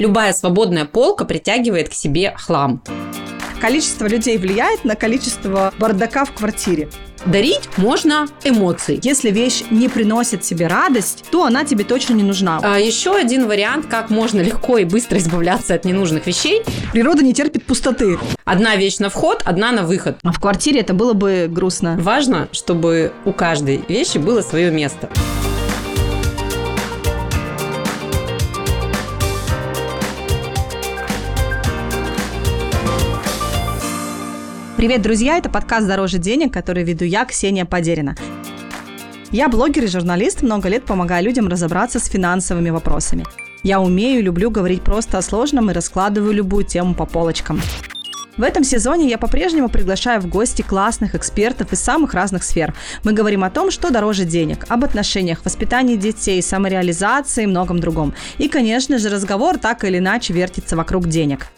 Любая свободная полка притягивает к себе хлам. Количество людей влияет на количество бардака в квартире. Дарить можно эмоции. Если вещь не приносит тебе радость, то она тебе точно не нужна. А еще один вариант, как можно легко и быстро избавляться от ненужных вещей. Природа не терпит пустоты. Одна вещь на вход, одна на выход. А в квартире это было бы грустно. Важно, чтобы у каждой вещи было свое место. Привет, друзья! Это подкаст «Дороже денег», который веду я, Ксения Подерина. Я блогер и журналист, много лет помогаю людям разобраться с финансовыми вопросами. Я умею и люблю говорить просто о сложном и раскладываю любую тему по полочкам. В этом сезоне я по-прежнему приглашаю в гости классных экспертов из самых разных сфер. Мы говорим о том, что дороже денег, об отношениях, воспитании детей, самореализации и многом другом. И, конечно же, разговор так или иначе вертится вокруг денег.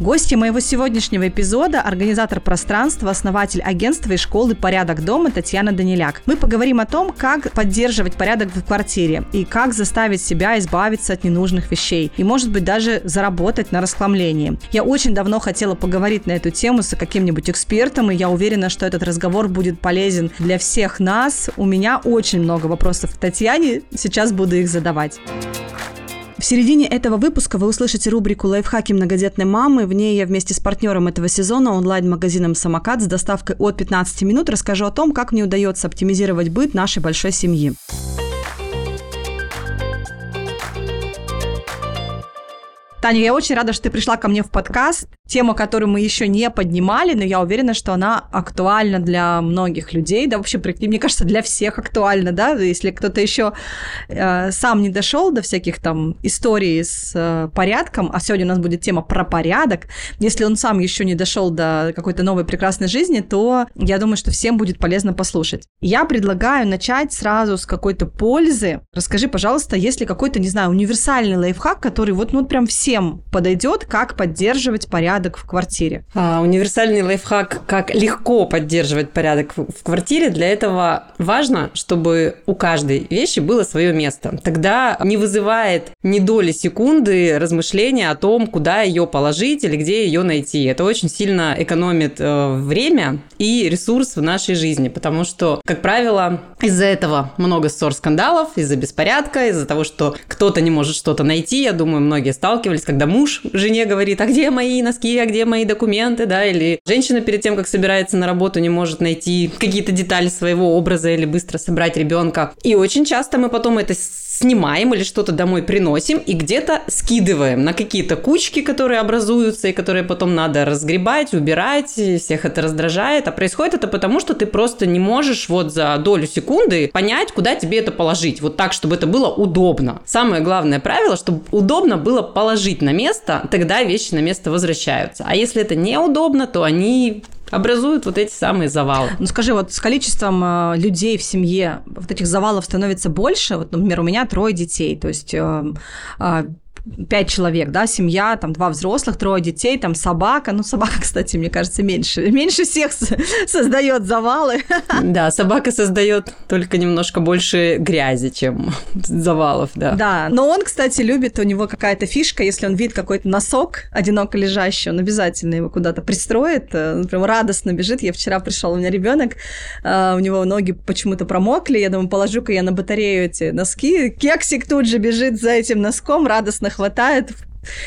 Гости моего сегодняшнего эпизода – организатор пространства, основатель агентства и школы «Порядок дома» Татьяна Даниляк. Мы поговорим о том, как поддерживать порядок в квартире и как заставить себя избавиться от ненужных вещей и, может быть, даже заработать на расхламлении. Я очень давно хотела поговорить на эту тему с каким-нибудь экспертом, и я уверена, что этот разговор будет полезен для всех нас. У меня очень много вопросов к Татьяне, сейчас буду их задавать. В середине этого выпуска вы услышите рубрику «Лайфхаки многодетной мамы». В ней я вместе с партнером этого сезона, онлайн-магазином «Самокат» с доставкой от 15 минут расскажу о том, как мне удается оптимизировать быт нашей большой семьи. Таня, я очень рада, что ты пришла ко мне в подкаст. Тема, которую мы еще не поднимали, но я уверена, что она актуальна для многих людей, да, вообще, мне кажется, для всех актуальна, да, если кто-то еще э, сам не дошел до всяких там историй с э, порядком, а сегодня у нас будет тема про порядок, если он сам еще не дошел до какой-то новой прекрасной жизни, то я думаю, что всем будет полезно послушать. Я предлагаю начать сразу с какой-то пользы. Расскажи, пожалуйста, есть ли какой-то, не знаю, универсальный лайфхак, который вот, ну, вот прям всем подойдет, как поддерживать порядок в квартире? А, универсальный лайфхак, как легко поддерживать порядок в квартире. Для этого важно, чтобы у каждой вещи было свое место. Тогда не вызывает ни доли секунды размышления о том, куда ее положить или где ее найти. Это очень сильно экономит э, время и ресурс в нашей жизни, потому что, как правило, из-за этого много ссор, скандалов, из-за беспорядка, из-за того, что кто-то не может что-то найти. Я думаю, многие сталкивались, когда муж жене говорит, а где мои носки, а где мои документы, да, или женщина перед тем, как собирается на работу, не может найти какие-то детали своего образа или быстро собрать ребенка. И очень часто мы потом это снимаем или что-то домой приносим и где-то скидываем на какие-то кучки, которые образуются и которые потом надо разгребать, убирать, всех это раздражает. А происходит это потому, что ты просто не можешь вот за долю секунды понять, куда тебе это положить. Вот так, чтобы это было удобно. Самое главное правило, чтобы удобно было положить на место, тогда вещи на место возвращаются. А если это неудобно, то они образуют вот эти самые завалы. Ну скажи, вот с количеством э, людей в семье вот этих завалов становится больше. Вот, например, у меня трое детей, то есть э, э, пять человек, да, семья, там два взрослых, трое детей, там собака. Ну, собака, кстати, мне кажется, меньше, меньше всех создает завалы. Да, собака создает только немножко больше грязи, чем завалов, да. Да, но он, кстати, любит, у него какая-то фишка, если он видит какой-то носок одиноко лежащий, он обязательно его куда-то пристроит, э, он прям радостно бежит. Я вчера пришел, у меня ребенок, э, у него ноги почему-то промокли, я думаю, положу-ка я на батарею эти носки. Кексик тут же бежит за этим носком, радостно хватает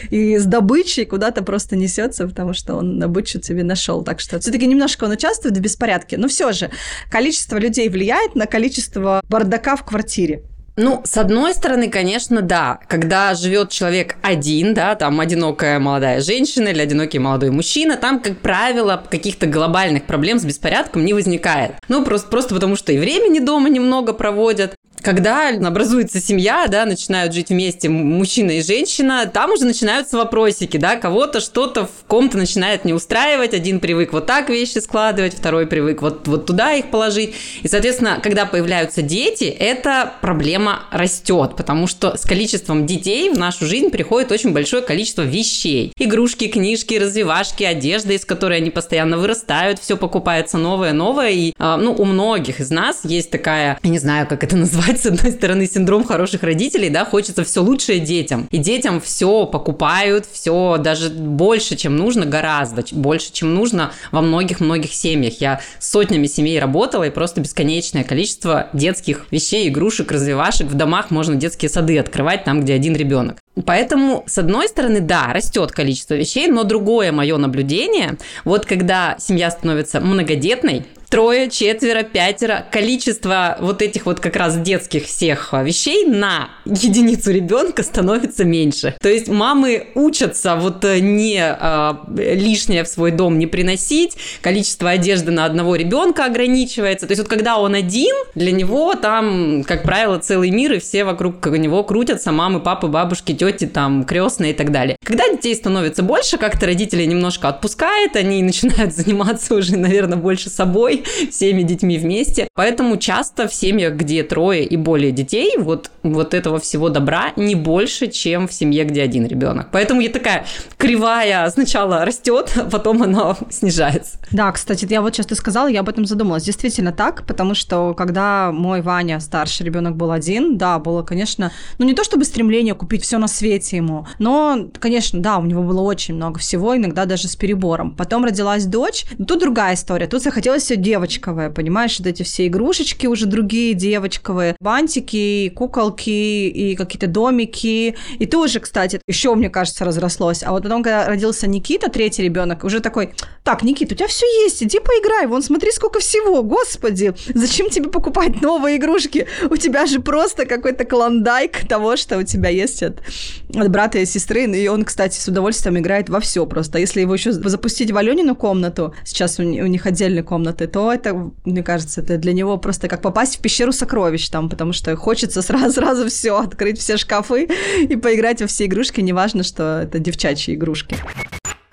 и с добычей куда-то просто несется, потому что он добычу тебе нашел. Так что все-таки немножко он участвует в беспорядке. Но все же количество людей влияет на количество бардака в квартире. Ну, с одной стороны, конечно, да. Когда живет человек один, да, там одинокая молодая женщина или одинокий молодой мужчина, там, как правило, каких-то глобальных проблем с беспорядком не возникает. Ну, просто, просто потому что и времени дома немного проводят, когда образуется семья, да, начинают жить вместе мужчина и женщина, там уже начинаются вопросики, да, кого-то что-то в ком-то начинает не устраивать, один привык вот так вещи складывать, второй привык вот, вот туда их положить. И, соответственно, когда появляются дети, эта проблема растет, потому что с количеством детей в нашу жизнь приходит очень большое количество вещей. Игрушки, книжки, развивашки, одежда, из которой они постоянно вырастают, все покупается новое, новое. И, а, ну, у многих из нас есть такая, я не знаю, как это назвать, опять, с одной стороны, синдром хороших родителей, да, хочется все лучшее детям. И детям все покупают, все даже больше, чем нужно, гораздо больше, чем нужно во многих-многих семьях. Я сотнями семей работала, и просто бесконечное количество детских вещей, игрушек, развивашек. В домах можно детские сады открывать там, где один ребенок. Поэтому, с одной стороны, да, растет количество вещей, но другое мое наблюдение, вот когда семья становится многодетной, трое, четверо, пятеро, количество вот этих вот как раз детских всех вещей на единицу ребенка становится меньше. То есть мамы учатся вот э, не а, лишнее в свой дом не приносить, количество одежды на одного ребенка ограничивается. То есть вот когда он один, для него там, как правило, целый мир, и все вокруг него крутятся, мамы, папы, бабушки, тети, там, крестные и так далее. Когда детей становится больше, как-то родители немножко отпускают, они начинают заниматься уже, наверное, больше собой, всеми детьми вместе. Поэтому часто в семьях, где трое и более детей, вот, вот этого всего добра не больше, чем в семье, где один ребенок. Поэтому я такая кривая сначала растет, а потом она снижается. Да, кстати, я вот сейчас ты сказала, я об этом задумалась. Действительно так, потому что когда мой Ваня, старший ребенок, был один, да, было, конечно, ну не то чтобы стремление купить все на свете ему, но, конечно, да, у него было очень много всего, иногда даже с перебором. Потом родилась дочь, тут другая история, тут захотелось все девочковое, понимаешь, вот эти все игрушечки уже другие девочковые, бантики, куколки и какие-то домики. И тоже, кстати, еще, мне кажется, разрослось. А вот потом, когда родился Никита, третий ребенок, уже такой, так, Никита, у тебя все есть, иди поиграй, вон смотри, сколько всего, господи, зачем тебе покупать новые игрушки? У тебя же просто какой-то клондайк того, что у тебя есть от, от брата и сестры, и он, кстати, с удовольствием играет во все просто. Если его еще запустить в Аленину комнату, сейчас у них отдельные комнаты, то это, мне кажется, это для него просто как попасть в пещеру сокровищ там, потому что хочется сразу-сразу все открыть все шкафы и поиграть во все игрушки, неважно, что это девчачьи игрушки.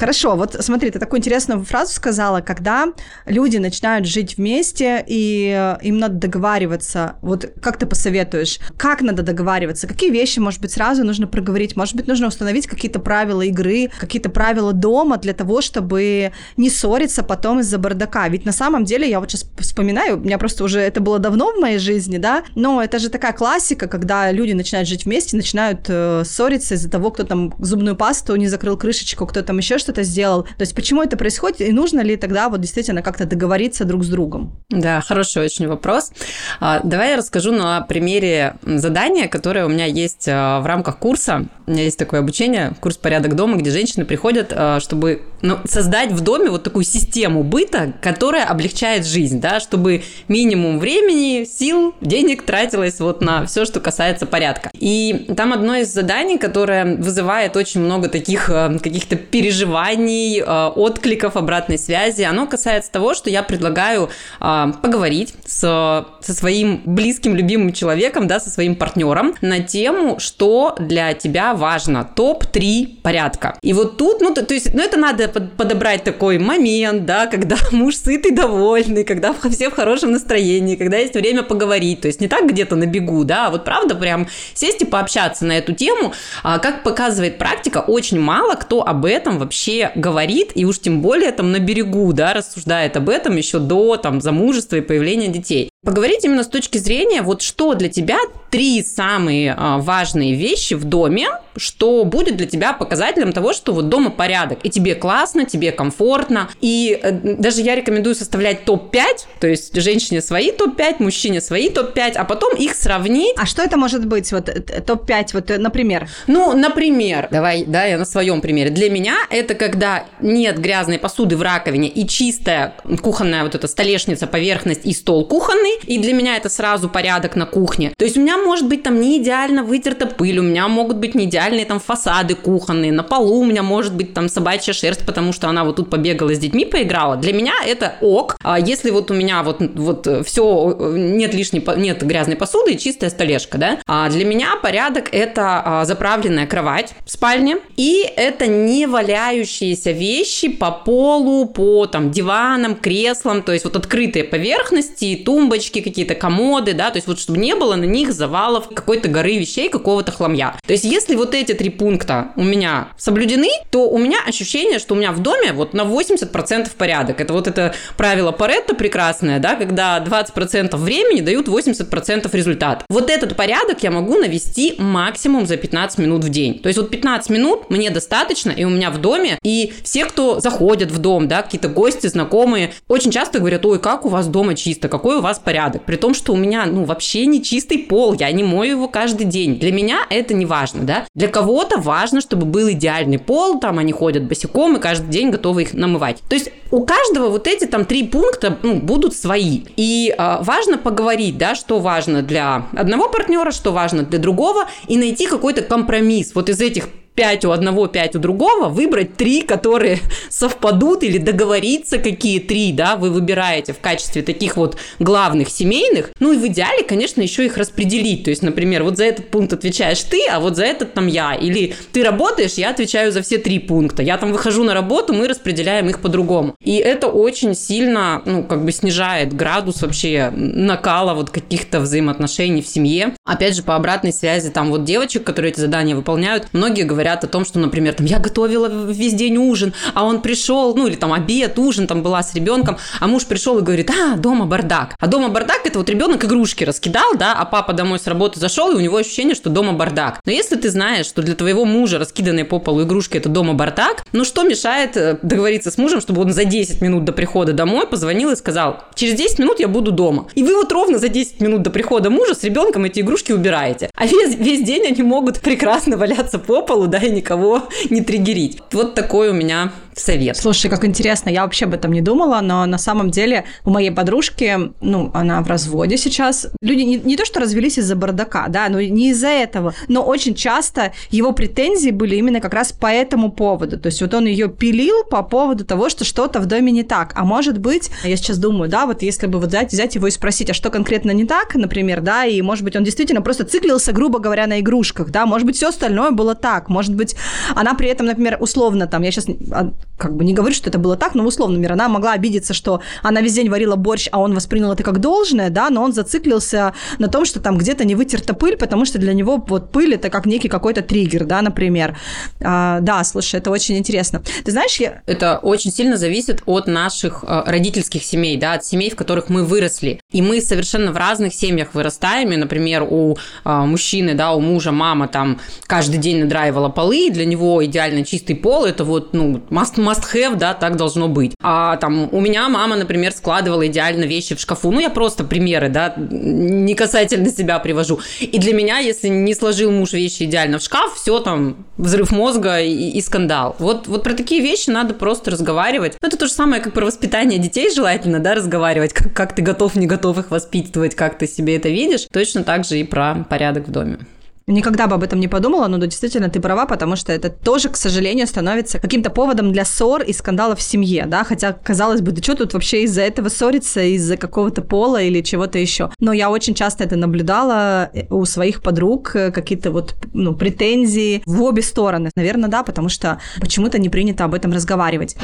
Хорошо, вот смотри, ты такую интересную фразу сказала, когда люди начинают жить вместе, и э, им надо договариваться. Вот как ты посоветуешь, как надо договариваться? Какие вещи, может быть, сразу нужно проговорить? Может быть, нужно установить какие-то правила игры, какие-то правила дома для того, чтобы не ссориться потом из-за бардака? Ведь на самом деле, я вот сейчас вспоминаю, у меня просто уже это было давно в моей жизни, да, но это же такая классика, когда люди начинают жить вместе, начинают э, ссориться из-за того, кто там зубную пасту не закрыл крышечку, кто там еще что что-то сделал. То есть почему это происходит и нужно ли тогда вот действительно как-то договориться друг с другом? Да, хороший очень вопрос. А, давай я расскажу на примере задания, которое у меня есть а, в рамках курса. У меня есть такое обучение, курс «Порядок дома», где женщины приходят, а, чтобы ну, создать в доме вот такую систему быта, которая облегчает жизнь, да, чтобы минимум времени, сил, денег тратилось вот на все, что касается порядка. И там одно из заданий, которое вызывает очень много таких каких-то переживаний, переживаний, э, откликов, обратной связи. Оно касается того, что я предлагаю э, поговорить с, со своим близким, любимым человеком, да, со своим партнером на тему, что для тебя важно. Топ-3 порядка. И вот тут, ну, то, то есть, ну, это надо подобрать такой момент, да, когда муж сытый, довольный, когда все в хорошем настроении, когда есть время поговорить. То есть не так где-то на бегу, да, а вот правда прям сесть и пообщаться на эту тему. А, как показывает практика, очень мало кто об этом вообще вообще говорит, и уж тем более там на берегу, да, рассуждает об этом еще до там замужества и появления детей. Поговорить именно с точки зрения, вот что для тебя три самые а, важные вещи в доме, что будет для тебя показателем того, что вот дома порядок, и тебе классно, тебе комфортно. И э, даже я рекомендую составлять топ-5, то есть женщине свои топ-5, мужчине свои топ-5, а потом их сравнить. А что это может быть, вот э, топ-5, вот, э, например? Ну, например, давай, да, я на своем примере. Для меня это когда нет грязной посуды в раковине и чистая кухонная вот эта столешница, поверхность и стол кухонный, и для меня это сразу порядок на кухне. То есть у меня может быть там не идеально вытерта пыль, у меня могут быть не идеальные там фасады кухонные, на полу у меня может быть там собачья шерсть, потому что она вот тут побегала с детьми, поиграла. Для меня это ок. А если вот у меня вот, вот все, нет лишней, нет грязной посуды чистая столешка, да, а для меня порядок это а, заправленная кровать в спальне, и это не валяющиеся вещи по полу, по там диванам, креслам, то есть вот открытые поверхности, тумбочки, тумбочки, какие-то комоды, да, то есть вот чтобы не было на них завалов какой-то горы вещей, какого-то хламья. То есть если вот эти три пункта у меня соблюдены, то у меня ощущение, что у меня в доме вот на 80% порядок. Это вот это правило Паретта прекрасное, да, когда 20% времени дают 80% результат. Вот этот порядок я могу навести максимум за 15 минут в день. То есть вот 15 минут мне достаточно, и у меня в доме, и все, кто заходят в дом, да, какие-то гости, знакомые, очень часто говорят, ой, как у вас дома чисто, какой у вас порядок. При том, что у меня, ну, вообще не чистый пол, я не мою его каждый день. Для меня это не важно, да. Для кого-то важно, чтобы был идеальный пол, там они ходят босиком и каждый день готовы их намывать. То есть у каждого вот эти там три пункта ну, будут свои. И э, важно поговорить, да, что важно для одного партнера, что важно для другого, и найти какой-то компромисс вот из этих 5 у одного, 5 у другого, выбрать три, которые совпадут или договориться, какие три, да, вы выбираете в качестве таких вот главных семейных. Ну и в идеале, конечно, еще их распределить. То есть, например, вот за этот пункт отвечаешь ты, а вот за этот там я. Или ты работаешь, я отвечаю за все три пункта. Я там выхожу на работу, мы распределяем их по-другому. И это очень сильно, ну, как бы снижает градус вообще накала вот каких-то взаимоотношений в семье. Опять же, по обратной связи, там вот девочек, которые эти задания выполняют, многие говорят, говорят о том, что, например, там, я готовила весь день ужин, а он пришел, ну, или там обед, ужин, там была с ребенком, а муж пришел и говорит, а, дома бардак. А дома бардак это вот ребенок игрушки раскидал, да, а папа домой с работы зашел, и у него ощущение, что дома бардак. Но если ты знаешь, что для твоего мужа раскиданные по полу игрушки это дома бардак, ну что мешает э, договориться с мужем, чтобы он за 10 минут до прихода домой позвонил и сказал, через 10 минут я буду дома. И вы вот ровно за 10 минут до прихода мужа с ребенком эти игрушки убираете. А весь, весь день они могут прекрасно валяться по полу, да, и никого не триггерить. Вот такой у меня совет. Слушай, как интересно, я вообще об этом не думала, но на самом деле у моей подружки, ну, она в разводе сейчас. Люди не, не то, что развелись из-за бардака, да, но не из-за этого, но очень часто его претензии были именно как раз по этому поводу. То есть вот он ее пилил по поводу того, что что-то в доме не так. А может быть, я сейчас думаю, да, вот если бы вот взять, взять его и спросить, а что конкретно не так, например, да, и может быть он действительно просто циклился, грубо говоря, на игрушках, да, может быть все остальное было так, может быть она при этом, например, условно там, я сейчас а, как бы не говорю, что это было так, но условно, например, она могла обидеться, что она весь день варила борщ, а он воспринял это как должное, да, но он зациклился на том, что там где-то не вытерта пыль, потому что для него вот пыль это как некий какой-то триггер, да, например. А, да, слушай, это очень интересно. Ты знаешь, я... Это очень сильно зависит от наших э, родительских семей, да, от семей, в которых мы выросли. И мы совершенно в разных семьях вырастаем, и, например, у э, мужчины, да, у мужа мама там каждый день надраивала полы, и для него идеально чистый пол, это вот, ну, must, must have, да, так должно быть. А там у меня мама, например, складывала идеально вещи в шкафу. Ну, я просто примеры, да, не касательно себя привожу. И для меня, если не сложил муж вещи идеально в шкаф, все там, взрыв мозга и, и скандал. Вот, вот про такие вещи надо просто разговаривать. Ну, это то же самое, как про воспитание детей желательно, да, разговаривать, как, как ты готов, не готов их воспитывать, как ты себе это видишь. Точно так же и про порядок в доме. Никогда бы об этом не подумала, но да, действительно ты права, потому что это тоже, к сожалению, становится каким-то поводом для ссор и скандалов в семье, да, хотя, казалось бы, да что тут вообще из-за этого ссориться, из-за какого-то пола или чего-то еще. Но я очень часто это наблюдала э, у своих подруг, э, какие-то вот, ну, претензии в обе стороны. Наверное, да, потому что почему-то не принято об этом разговаривать.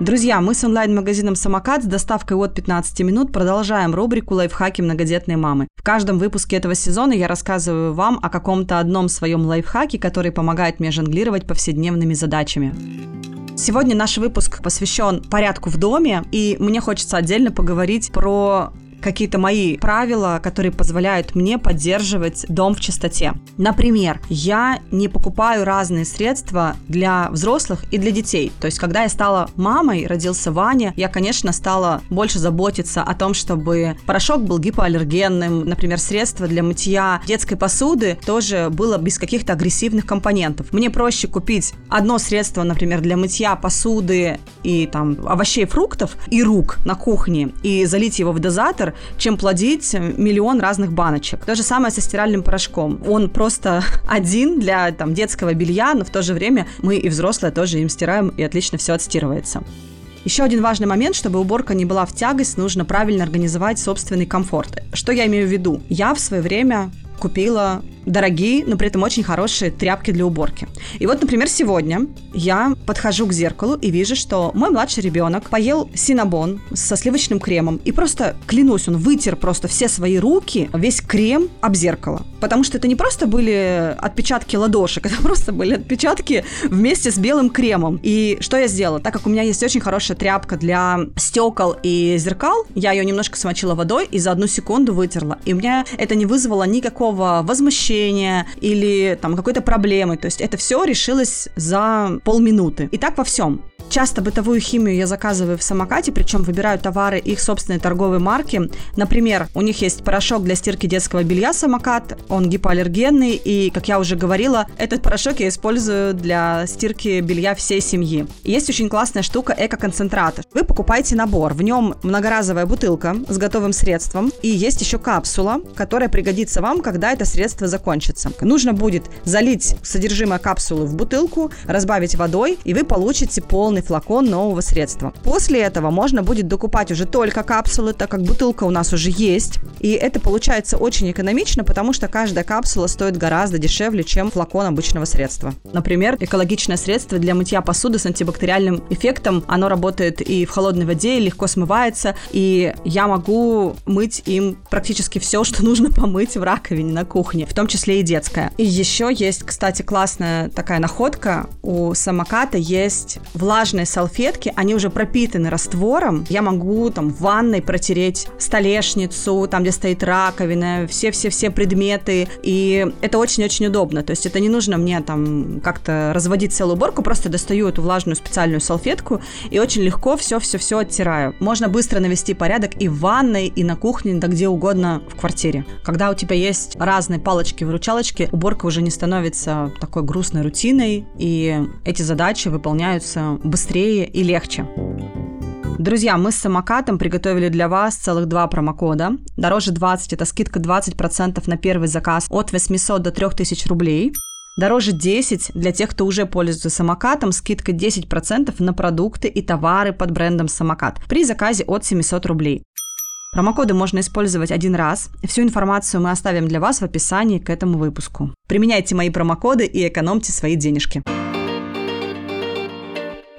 Друзья, мы с онлайн-магазином «Самокат» с доставкой от 15 минут продолжаем рубрику «Лайфхаки многодетной мамы». В каждом выпуске этого сезона я рассказываю вам о каком-то одном своем лайфхаке, который помогает мне жонглировать повседневными задачами. Сегодня наш выпуск посвящен порядку в доме, и мне хочется отдельно поговорить про какие-то мои правила, которые позволяют мне поддерживать дом в чистоте. Например, я не покупаю разные средства для взрослых и для детей. То есть, когда я стала мамой, родился Ваня, я, конечно, стала больше заботиться о том, чтобы порошок был гипоаллергенным, например, средство для мытья детской посуды тоже было без каких-то агрессивных компонентов. Мне проще купить одно средство, например, для мытья посуды и там овощей, фруктов и рук на кухне и залить его в дозатор, литр, чем плодить миллион разных баночек. То же самое со стиральным порошком. Он просто один для там, детского белья, но в то же время мы и взрослые тоже им стираем, и отлично все отстирывается. Еще один важный момент, чтобы уборка не была в тягость, нужно правильно организовать собственный комфорт. Что я имею в виду? Я в свое время купила дорогие, но при этом очень хорошие тряпки для уборки. И вот, например, сегодня я подхожу к зеркалу и вижу, что мой младший ребенок поел синабон со сливочным кремом и просто, клянусь, он вытер просто все свои руки, весь крем об зеркало. Потому что это не просто были отпечатки ладошек, это просто были отпечатки вместе с белым кремом. И что я сделала? Так как у меня есть очень хорошая тряпка для стекол и зеркал, я ее немножко смочила водой и за одну секунду вытерла. И у меня это не вызвало никакого возмущения или там какой-то проблемы. То есть это все решилось за полминуты. И так во всем. Часто бытовую химию я заказываю в самокате, причем выбираю товары их собственной торговой марки. Например, у них есть порошок для стирки детского белья самокат, он гипоаллергенный, и, как я уже говорила, этот порошок я использую для стирки белья всей семьи. Есть очень классная штука эко-концентрат. Вы покупаете набор, в нем многоразовая бутылка с готовым средством, и есть еще капсула, которая пригодится вам, когда это средство закончится. Нужно будет залить содержимое капсулы в бутылку, разбавить водой, и вы получите полный флакон нового средства. После этого можно будет докупать уже только капсулы, так как бутылка у нас уже есть. И это получается очень экономично, потому что каждая капсула стоит гораздо дешевле, чем флакон обычного средства. Например, экологичное средство для мытья посуды с антибактериальным эффектом. Оно работает и в холодной воде, и легко смывается. И я могу мыть им практически все, что нужно помыть в раковине на кухне, в том числе и детская. И еще есть, кстати, классная такая находка. У самоката есть влажные салфетки, они уже пропитаны раствором. Я могу там в ванной протереть столешницу, там, где стоит раковина, все-все-все предметы. И это очень-очень удобно. То есть это не нужно мне там как-то разводить целую уборку, просто достаю эту влажную специальную салфетку и очень легко все-все-все оттираю. Можно быстро навести порядок и в ванной, и на кухне, да где угодно в квартире. Когда у тебя есть разные палочки-выручалочки, уборка уже не становится такой грустной рутиной, и эти задачи выполняются быстрее и легче. Друзья, мы с самокатом приготовили для вас целых два промокода. Дороже 20 – это скидка 20% на первый заказ от 800 до 3000 рублей. Дороже 10 для тех, кто уже пользуется самокатом, скидка 10% на продукты и товары под брендом самокат при заказе от 700 рублей. Промокоды можно использовать один раз. Всю информацию мы оставим для вас в описании к этому выпуску. Применяйте мои промокоды и экономьте свои денежки.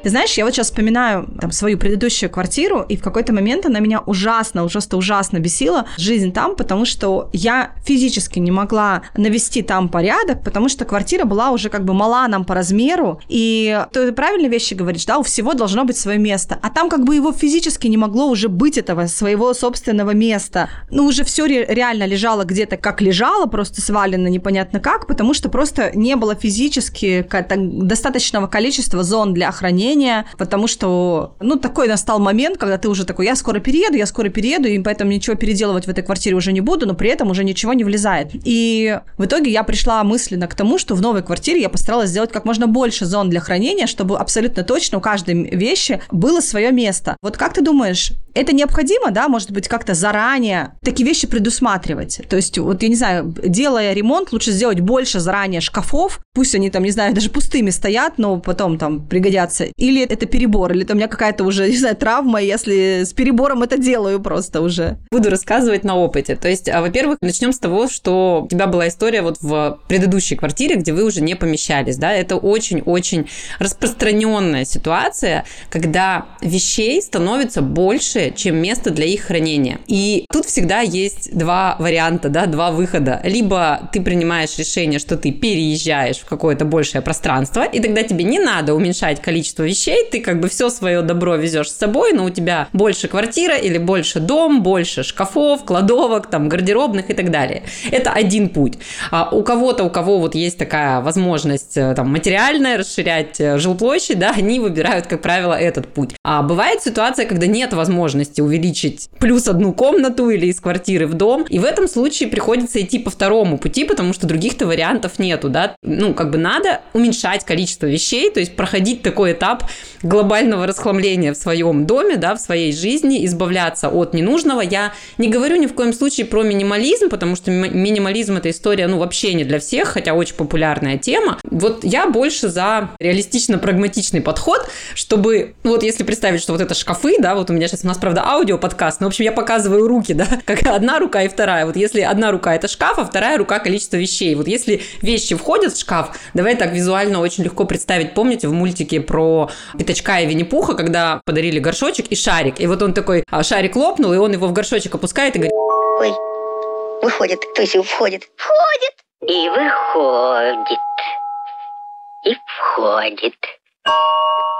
Ты знаешь, я вот сейчас вспоминаю там, свою предыдущую квартиру, и в какой-то момент она меня ужасно, ужасно, ужасно бесила, жизнь там, потому что я физически не могла навести там порядок, потому что квартира была уже как бы мала нам по размеру, и ты правильные вещи говоришь, да, у всего должно быть свое место, а там как бы его физически не могло уже быть этого своего собственного места. Ну, уже все ре- реально лежало где-то как лежало, просто свалено непонятно как, потому что просто не было физически достаточного количества зон для хранения волнение, потому что, ну, такой настал момент, когда ты уже такой, я скоро перееду, я скоро перееду, и поэтому ничего переделывать в этой квартире уже не буду, но при этом уже ничего не влезает. И в итоге я пришла мысленно к тому, что в новой квартире я постаралась сделать как можно больше зон для хранения, чтобы абсолютно точно у каждой вещи было свое место. Вот как ты думаешь, это необходимо, да, может быть, как-то заранее такие вещи предусматривать? То есть, вот, я не знаю, делая ремонт, лучше сделать больше заранее шкафов, пусть они там, не знаю, даже пустыми стоят, но потом там пригодятся, или это перебор, или это у меня какая-то уже, не знаю, травма, если с перебором это делаю просто уже. Буду рассказывать на опыте. То есть, а, во-первых, начнем с того, что у тебя была история вот в предыдущей квартире, где вы уже не помещались, да, это очень-очень распространенная ситуация, когда вещей становится больше, чем место для их хранения. И тут всегда есть два варианта, да, два выхода. Либо ты принимаешь решение, что ты переезжаешь в какое-то большее пространство, и тогда тебе не надо уменьшать количество вещей, ты как бы все свое добро везешь с собой, но у тебя больше квартира или больше дом, больше шкафов, кладовок, там, гардеробных и так далее. Это один путь. А у кого-то, у кого вот есть такая возможность э, там материальная, расширять э, жилплощадь, да, они выбирают, как правило, этот путь. А бывает ситуация, когда нет возможности увеличить плюс одну комнату или из квартиры в дом, и в этом случае приходится идти по второму пути, потому что других-то вариантов нету, да. Ну, как бы надо уменьшать количество вещей, то есть проходить такой этап этап глобального расхламления в своем доме, да, в своей жизни, избавляться от ненужного. Я не говорю ни в коем случае про минимализм, потому что минимализм это история, ну, вообще не для всех, хотя очень популярная тема. Вот я больше за реалистично-прагматичный подход, чтобы, ну, вот если представить, что вот это шкафы, да, вот у меня сейчас у нас правда, аудиоподкаст, но, в общем, я показываю руки, да, как одна рука и вторая. Вот если одна рука – это шкаф, а вторая рука – количество вещей. Вот если вещи входят в шкаф, давай так визуально очень легко представить. Помните в мультике про Пятачка и Винни-Пуха, когда подарили горшочек и шарик? И вот он такой, а, шарик лопнул, и он его в горшочек опускает и говорит... Ой, выходит, то есть входит. Входит. И выходит. И входит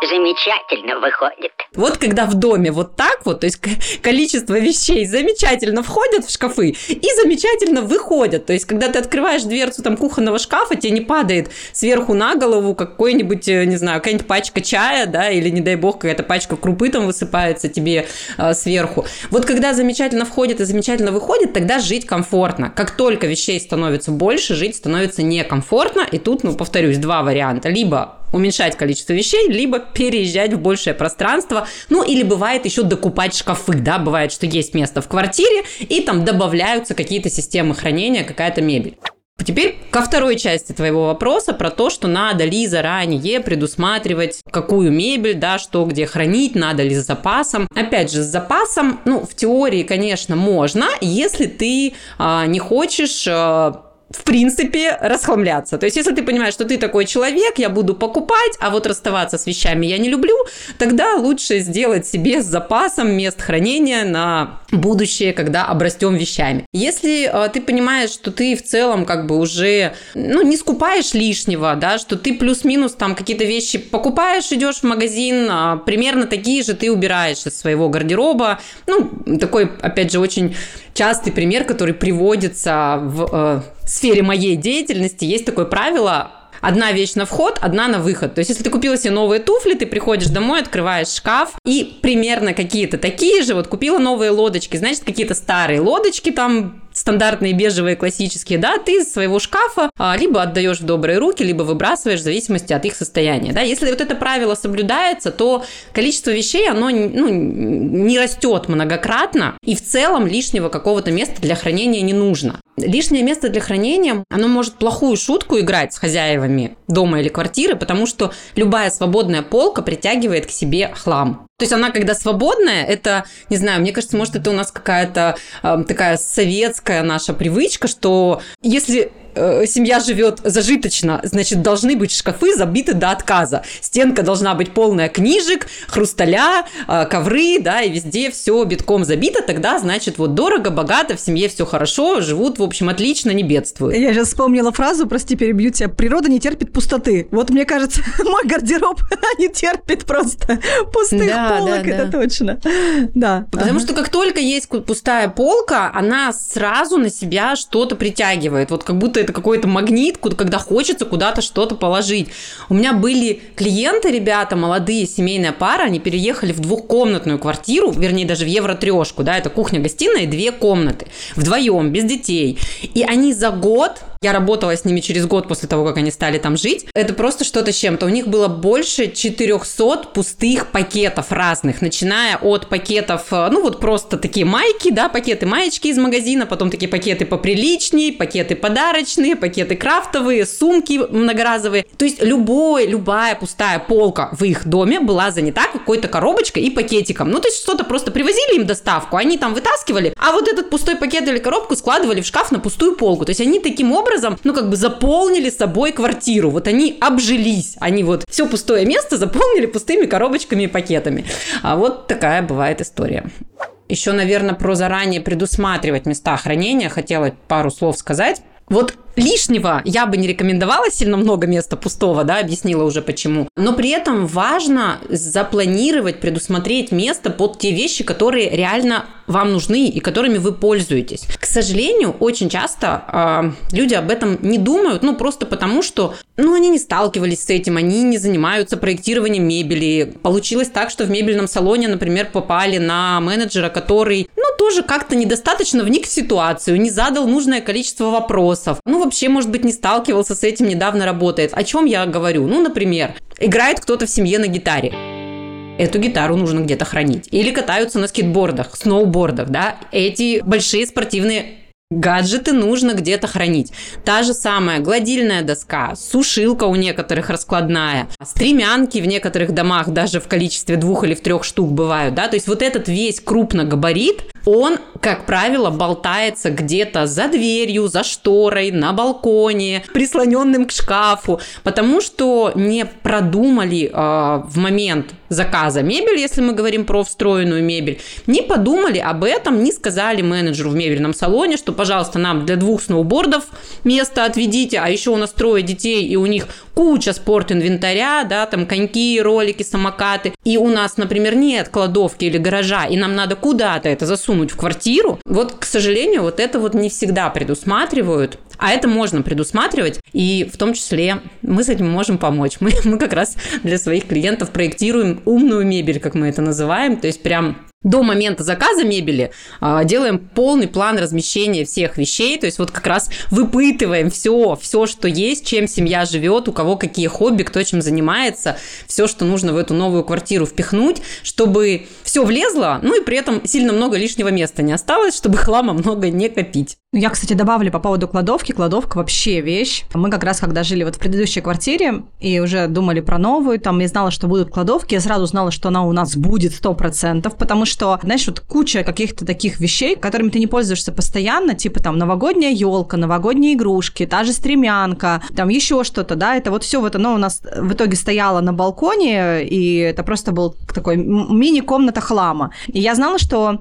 замечательно выходит. Вот когда в доме вот так вот, то есть количество вещей замечательно входят в шкафы и замечательно выходят. То есть когда ты открываешь дверцу там кухонного шкафа, тебе не падает сверху на голову какой-нибудь, э, не знаю, какая-нибудь пачка чая, да, или не дай бог какая-то пачка крупы там высыпается тебе э, сверху. Вот когда замечательно входит и замечательно выходит, тогда жить комфортно. Как только вещей становится больше, жить становится некомфортно. И тут, ну, повторюсь, два варианта. Либо уменьшать количество вещей, либо переезжать в большее пространство. Ну, или бывает еще докупать шкафы, да, бывает, что есть место в квартире, и там добавляются какие-то системы хранения, какая-то мебель. Теперь ко второй части твоего вопроса про то, что надо ли заранее предусматривать, какую мебель, да, что где хранить, надо ли с запасом. Опять же, с запасом, ну, в теории, конечно, можно, если ты а, не хочешь а, в принципе, расхламляться. То есть, если ты понимаешь, что ты такой человек, я буду покупать, а вот расставаться с вещами я не люблю, тогда лучше сделать себе с запасом мест хранения на будущее, когда обрастем вещами. Если э, ты понимаешь, что ты в целом как бы уже, ну, не скупаешь лишнего, да, что ты плюс-минус там какие-то вещи покупаешь, идешь в магазин, а примерно такие же ты убираешь из своего гардероба. Ну, такой, опять же, очень частый пример, который приводится в э, сфере моей деятельности. Есть такое правило одна вещь на вход, одна на выход. То есть, если ты купила себе новые туфли, ты приходишь домой, открываешь шкаф, и примерно какие-то такие же, вот купила новые лодочки, значит, какие-то старые лодочки там стандартные бежевые классические, да, ты из своего шкафа а, либо отдаешь в добрые руки, либо выбрасываешь в зависимости от их состояния, да. Если вот это правило соблюдается, то количество вещей, оно ну, не растет многократно, и в целом лишнего какого-то места для хранения не нужно. Лишнее место для хранения, оно может плохую шутку играть с хозяевами дома или квартиры, потому что любая свободная полка притягивает к себе хлам. То есть она, когда свободная, это, не знаю, мне кажется, может, это у нас какая-то э, такая советская наша привычка, что если э, семья живет зажиточно, значит, должны быть шкафы забиты до отказа. Стенка должна быть полная книжек, хрусталя, э, ковры, да, и везде все битком забито, тогда, значит, вот дорого, богато, в семье все хорошо, живут, в общем, отлично, не бедствуют. Я сейчас вспомнила фразу, прости, перебью тебя, природа не терпит пустоты. Вот, мне кажется, мой гардероб не терпит просто пустых да, полок, да, это да. точно. Да. Потому ага. что как только есть пустая полка, она сразу на себя что-то притягивает. Вот как будто это какой-то магнит, когда хочется куда-то что-то положить. У меня были клиенты, ребята, молодые, семейная пара, они переехали в двухкомнатную квартиру, вернее, даже в евро-трешку, да, это кухня-гостиная и две комнаты, вдвоем, без детей. И они за год я работала с ними через год после того, как они стали там жить. Это просто что-то с чем-то. У них было больше 400 пустых пакетов разных, начиная от пакетов, э, ну вот просто такие майки, да, пакеты маечки из магазина, потом такие пакеты поприличнее, пакеты подарочные, пакеты крафтовые, сумки многоразовые. То есть любой, любая пустая полка в их доме была занята какой-то коробочкой и пакетиком. Ну, то есть что-то просто привозили им доставку, они там вытаскивали, а вот этот пустой пакет или коробку складывали в шкаф на пустую полку. То есть они таким образом образом, ну, как бы заполнили собой квартиру. Вот они обжились. Они вот все пустое место заполнили пустыми коробочками и пакетами. А вот такая бывает история. Еще, наверное, про заранее предусматривать места хранения хотела пару слов сказать. Вот лишнего я бы не рекомендовала сильно много места пустого, да, объяснила уже почему. Но при этом важно запланировать, предусмотреть место под те вещи, которые реально вам нужны и которыми вы пользуетесь. К сожалению, очень часто э, люди об этом не думают, ну просто потому, что ну, они не сталкивались с этим, они не занимаются проектированием мебели. Получилось так, что в мебельном салоне, например, попали на менеджера, который, ну, тоже как-то недостаточно вник в ситуацию, не задал нужное количество вопросов. Ну, вообще, может быть, не сталкивался с этим, недавно работает. О чем я говорю? Ну, например, играет кто-то в семье на гитаре эту гитару нужно где-то хранить. Или катаются на скейтбордах, сноубордах, да. Эти большие спортивные Гаджеты нужно где-то хранить. Та же самая гладильная доска, сушилка у некоторых раскладная, стремянки в некоторых домах даже в количестве двух или в трех штук бывают, да, то есть вот этот весь крупногабарит, он, как правило, болтается где-то за дверью, за шторой, на балконе, прислоненным к шкафу, потому что не продумали э, в момент заказа мебель, если мы говорим про встроенную мебель, не подумали об этом, не сказали менеджеру в мебельном салоне, что, пожалуйста, нам для двух сноубордов место отведите, а еще у нас трое детей, и у них куча спорт-инвентаря, да, там коньки, ролики, самокаты, и у нас, например, нет кладовки или гаража, и нам надо куда-то это засунуть в квартиру, вот, к сожалению, вот это вот не всегда предусматривают, а это можно предусматривать, и в том числе мы с этим можем помочь. Мы, мы как раз для своих клиентов проектируем умную мебель, как мы это называем, то есть прям до момента заказа мебели а, делаем полный план размещения всех вещей, то есть вот как раз выпытываем все, все, что есть, чем семья живет, у кого какие хобби, кто чем занимается, все, что нужно в эту новую квартиру впихнуть, чтобы все влезло, ну и при этом сильно много лишнего места не осталось, чтобы хлама много не копить. Я, кстати, добавлю по поводу кладовки. Кладовка вообще вещь. Мы как раз, когда жили вот в предыдущей квартире и уже думали про новую, там я знала, что будут кладовки, я сразу знала, что она у нас будет 100%, потому что, знаешь, вот куча каких-то таких вещей, которыми ты не пользуешься постоянно, типа там новогодняя елка, новогодние игрушки, та же стремянка, там еще что-то, да, это вот все вот оно у нас в итоге стояло на балконе, и это просто был такой мини-комната хлама. И я знала, что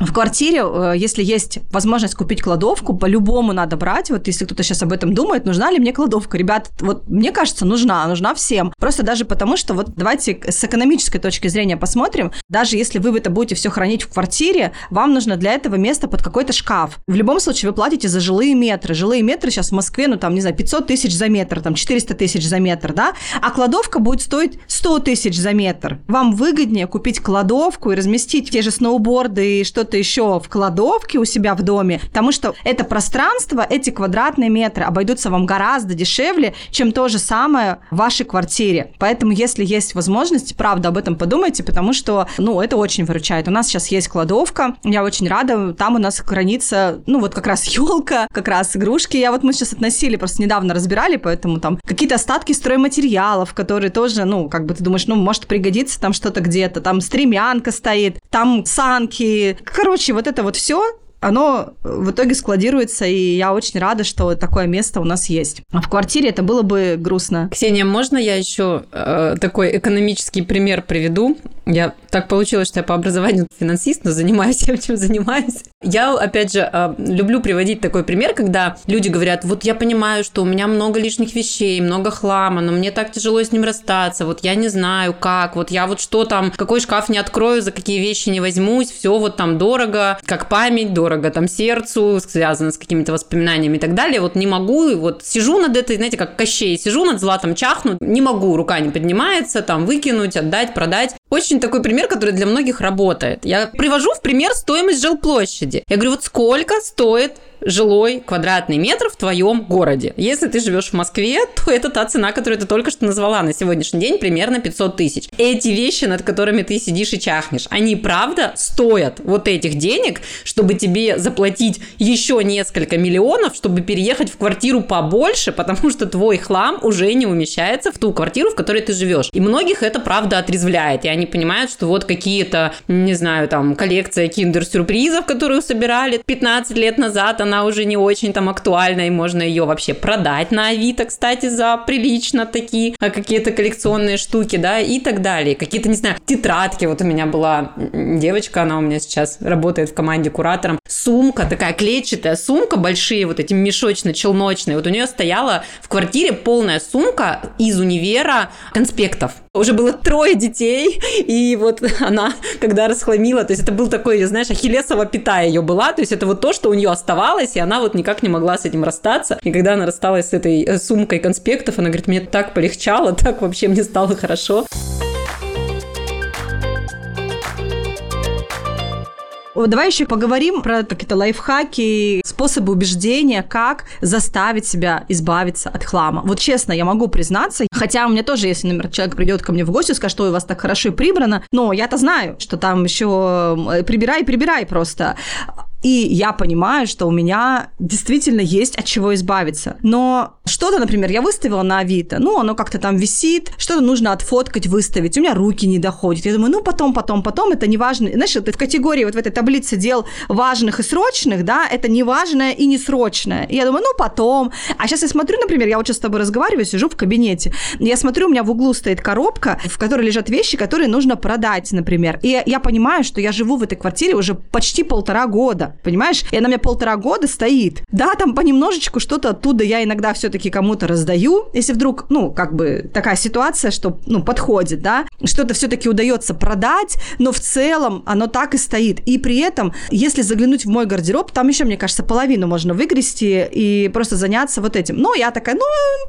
в квартире, э, если есть возможность купить кладовку, по-любому надо брать. Вот если кто-то сейчас об этом думает, нужна ли мне кладовка? Ребят, вот мне кажется, нужна, нужна всем. Просто даже потому, что вот давайте с экономической точки зрения посмотрим. Даже если вы это будете все хранить в квартире, вам нужно для этого место под какой-то шкаф. В любом случае вы платите за жилые метры. Жилые метры сейчас в Москве, ну там, не знаю, 500 тысяч за метр, там 400 тысяч за метр, да? А кладовка будет стоить 100 тысяч за метр. Вам выгоднее купить кладовку и разместить те же сноуборды и что что-то еще в кладовке у себя в доме, потому что это пространство, эти квадратные метры обойдутся вам гораздо дешевле, чем то же самое в вашей квартире. Поэтому, если есть возможность, правда, об этом подумайте, потому что, ну, это очень выручает. У нас сейчас есть кладовка, я очень рада, там у нас хранится, ну, вот как раз елка, как раз игрушки. Я вот мы сейчас относили, просто недавно разбирали, поэтому там какие-то остатки стройматериалов, которые тоже, ну, как бы ты думаешь, ну, может пригодиться там что-то где-то, там стремянка стоит, там санки, Короче, вот это вот все оно в итоге складируется, и я очень рада, что такое место у нас есть. А в квартире это было бы грустно. Ксения, можно я еще э, такой экономический пример приведу? Я так получилось, что я по образованию финансист, но занимаюсь тем, чем занимаюсь. Я, опять же, э, люблю приводить такой пример, когда люди говорят, вот я понимаю, что у меня много лишних вещей, много хлама, но мне так тяжело с ним расстаться, вот я не знаю как, вот я вот что там, какой шкаф не открою, за какие вещи не возьмусь, все вот там дорого, как память, дорого там сердцу, связано с какими-то воспоминаниями и так далее. Вот не могу, вот сижу над этой, знаете, как Кощей, сижу над златом, чахну, не могу, рука не поднимается, там выкинуть, отдать, продать. Очень такой пример, который для многих работает. Я привожу в пример стоимость жилплощади. Я говорю, вот сколько стоит жилой квадратный метр в твоем городе. Если ты живешь в Москве, то это та цена, которую ты только что назвала на сегодняшний день, примерно 500 тысяч. Эти вещи, над которыми ты сидишь и чахнешь, они правда стоят вот этих денег, чтобы тебе заплатить еще несколько миллионов, чтобы переехать в квартиру побольше, потому что твой хлам уже не умещается в ту квартиру, в которой ты живешь. И многих это правда отрезвляет, и понимают, что вот какие-то, не знаю, там, коллекция киндер-сюрпризов, которую собирали 15 лет назад, она уже не очень там актуальна, и можно ее вообще продать на Авито, кстати, за прилично такие а какие-то коллекционные штуки, да, и так далее. Какие-то, не знаю, тетрадки. Вот у меня была девочка, она у меня сейчас работает в команде куратором. Сумка, такая клетчатая сумка, большие вот эти мешочно-челночные. Вот у нее стояла в квартире полная сумка из универа конспектов. Уже было трое детей, и вот она, когда расхламила, то есть это был такой, знаешь, ахиллесова пята ее была, то есть это вот то, что у нее оставалось, и она вот никак не могла с этим расстаться. И когда она рассталась с этой э, сумкой конспектов, она говорит, мне так полегчало, так вообще мне стало хорошо. Давай еще поговорим про какие-то лайфхаки, способы убеждения, как заставить себя избавиться от хлама. Вот честно, я могу признаться, хотя у меня тоже, если, например, человек придет ко мне в гости и скажет, что у вас так хорошо прибрано, но я-то знаю, что там еще прибирай, прибирай просто И я понимаю, что у меня действительно есть от чего избавиться. Но что-то, например, я выставила на Авито, ну, оно как-то там висит, что-то нужно отфоткать, выставить, у меня руки не доходят. Я думаю, ну, потом, потом, потом, это не важно. Знаешь, это в категории вот в этой таблице дел важных и срочных, да, это не важное и не срочное. И я думаю, ну, потом. А сейчас я смотрю, например, я вот сейчас с тобой разговариваю, сижу в кабинете, я смотрю, у меня в углу стоит коробка, в которой лежат вещи, которые нужно продать, например. И я понимаю, что я живу в этой квартире уже почти полтора года, понимаешь? И она у меня полтора года стоит. Да, там понемножечку что-то оттуда я иногда все-таки кому-то раздаю, если вдруг, ну, как бы такая ситуация, что, ну, подходит, да, что-то все-таки удается продать, но в целом оно так и стоит. И при этом, если заглянуть в мой гардероб, там еще, мне кажется, половину можно выгрести и просто заняться вот этим. Но я такая, ну,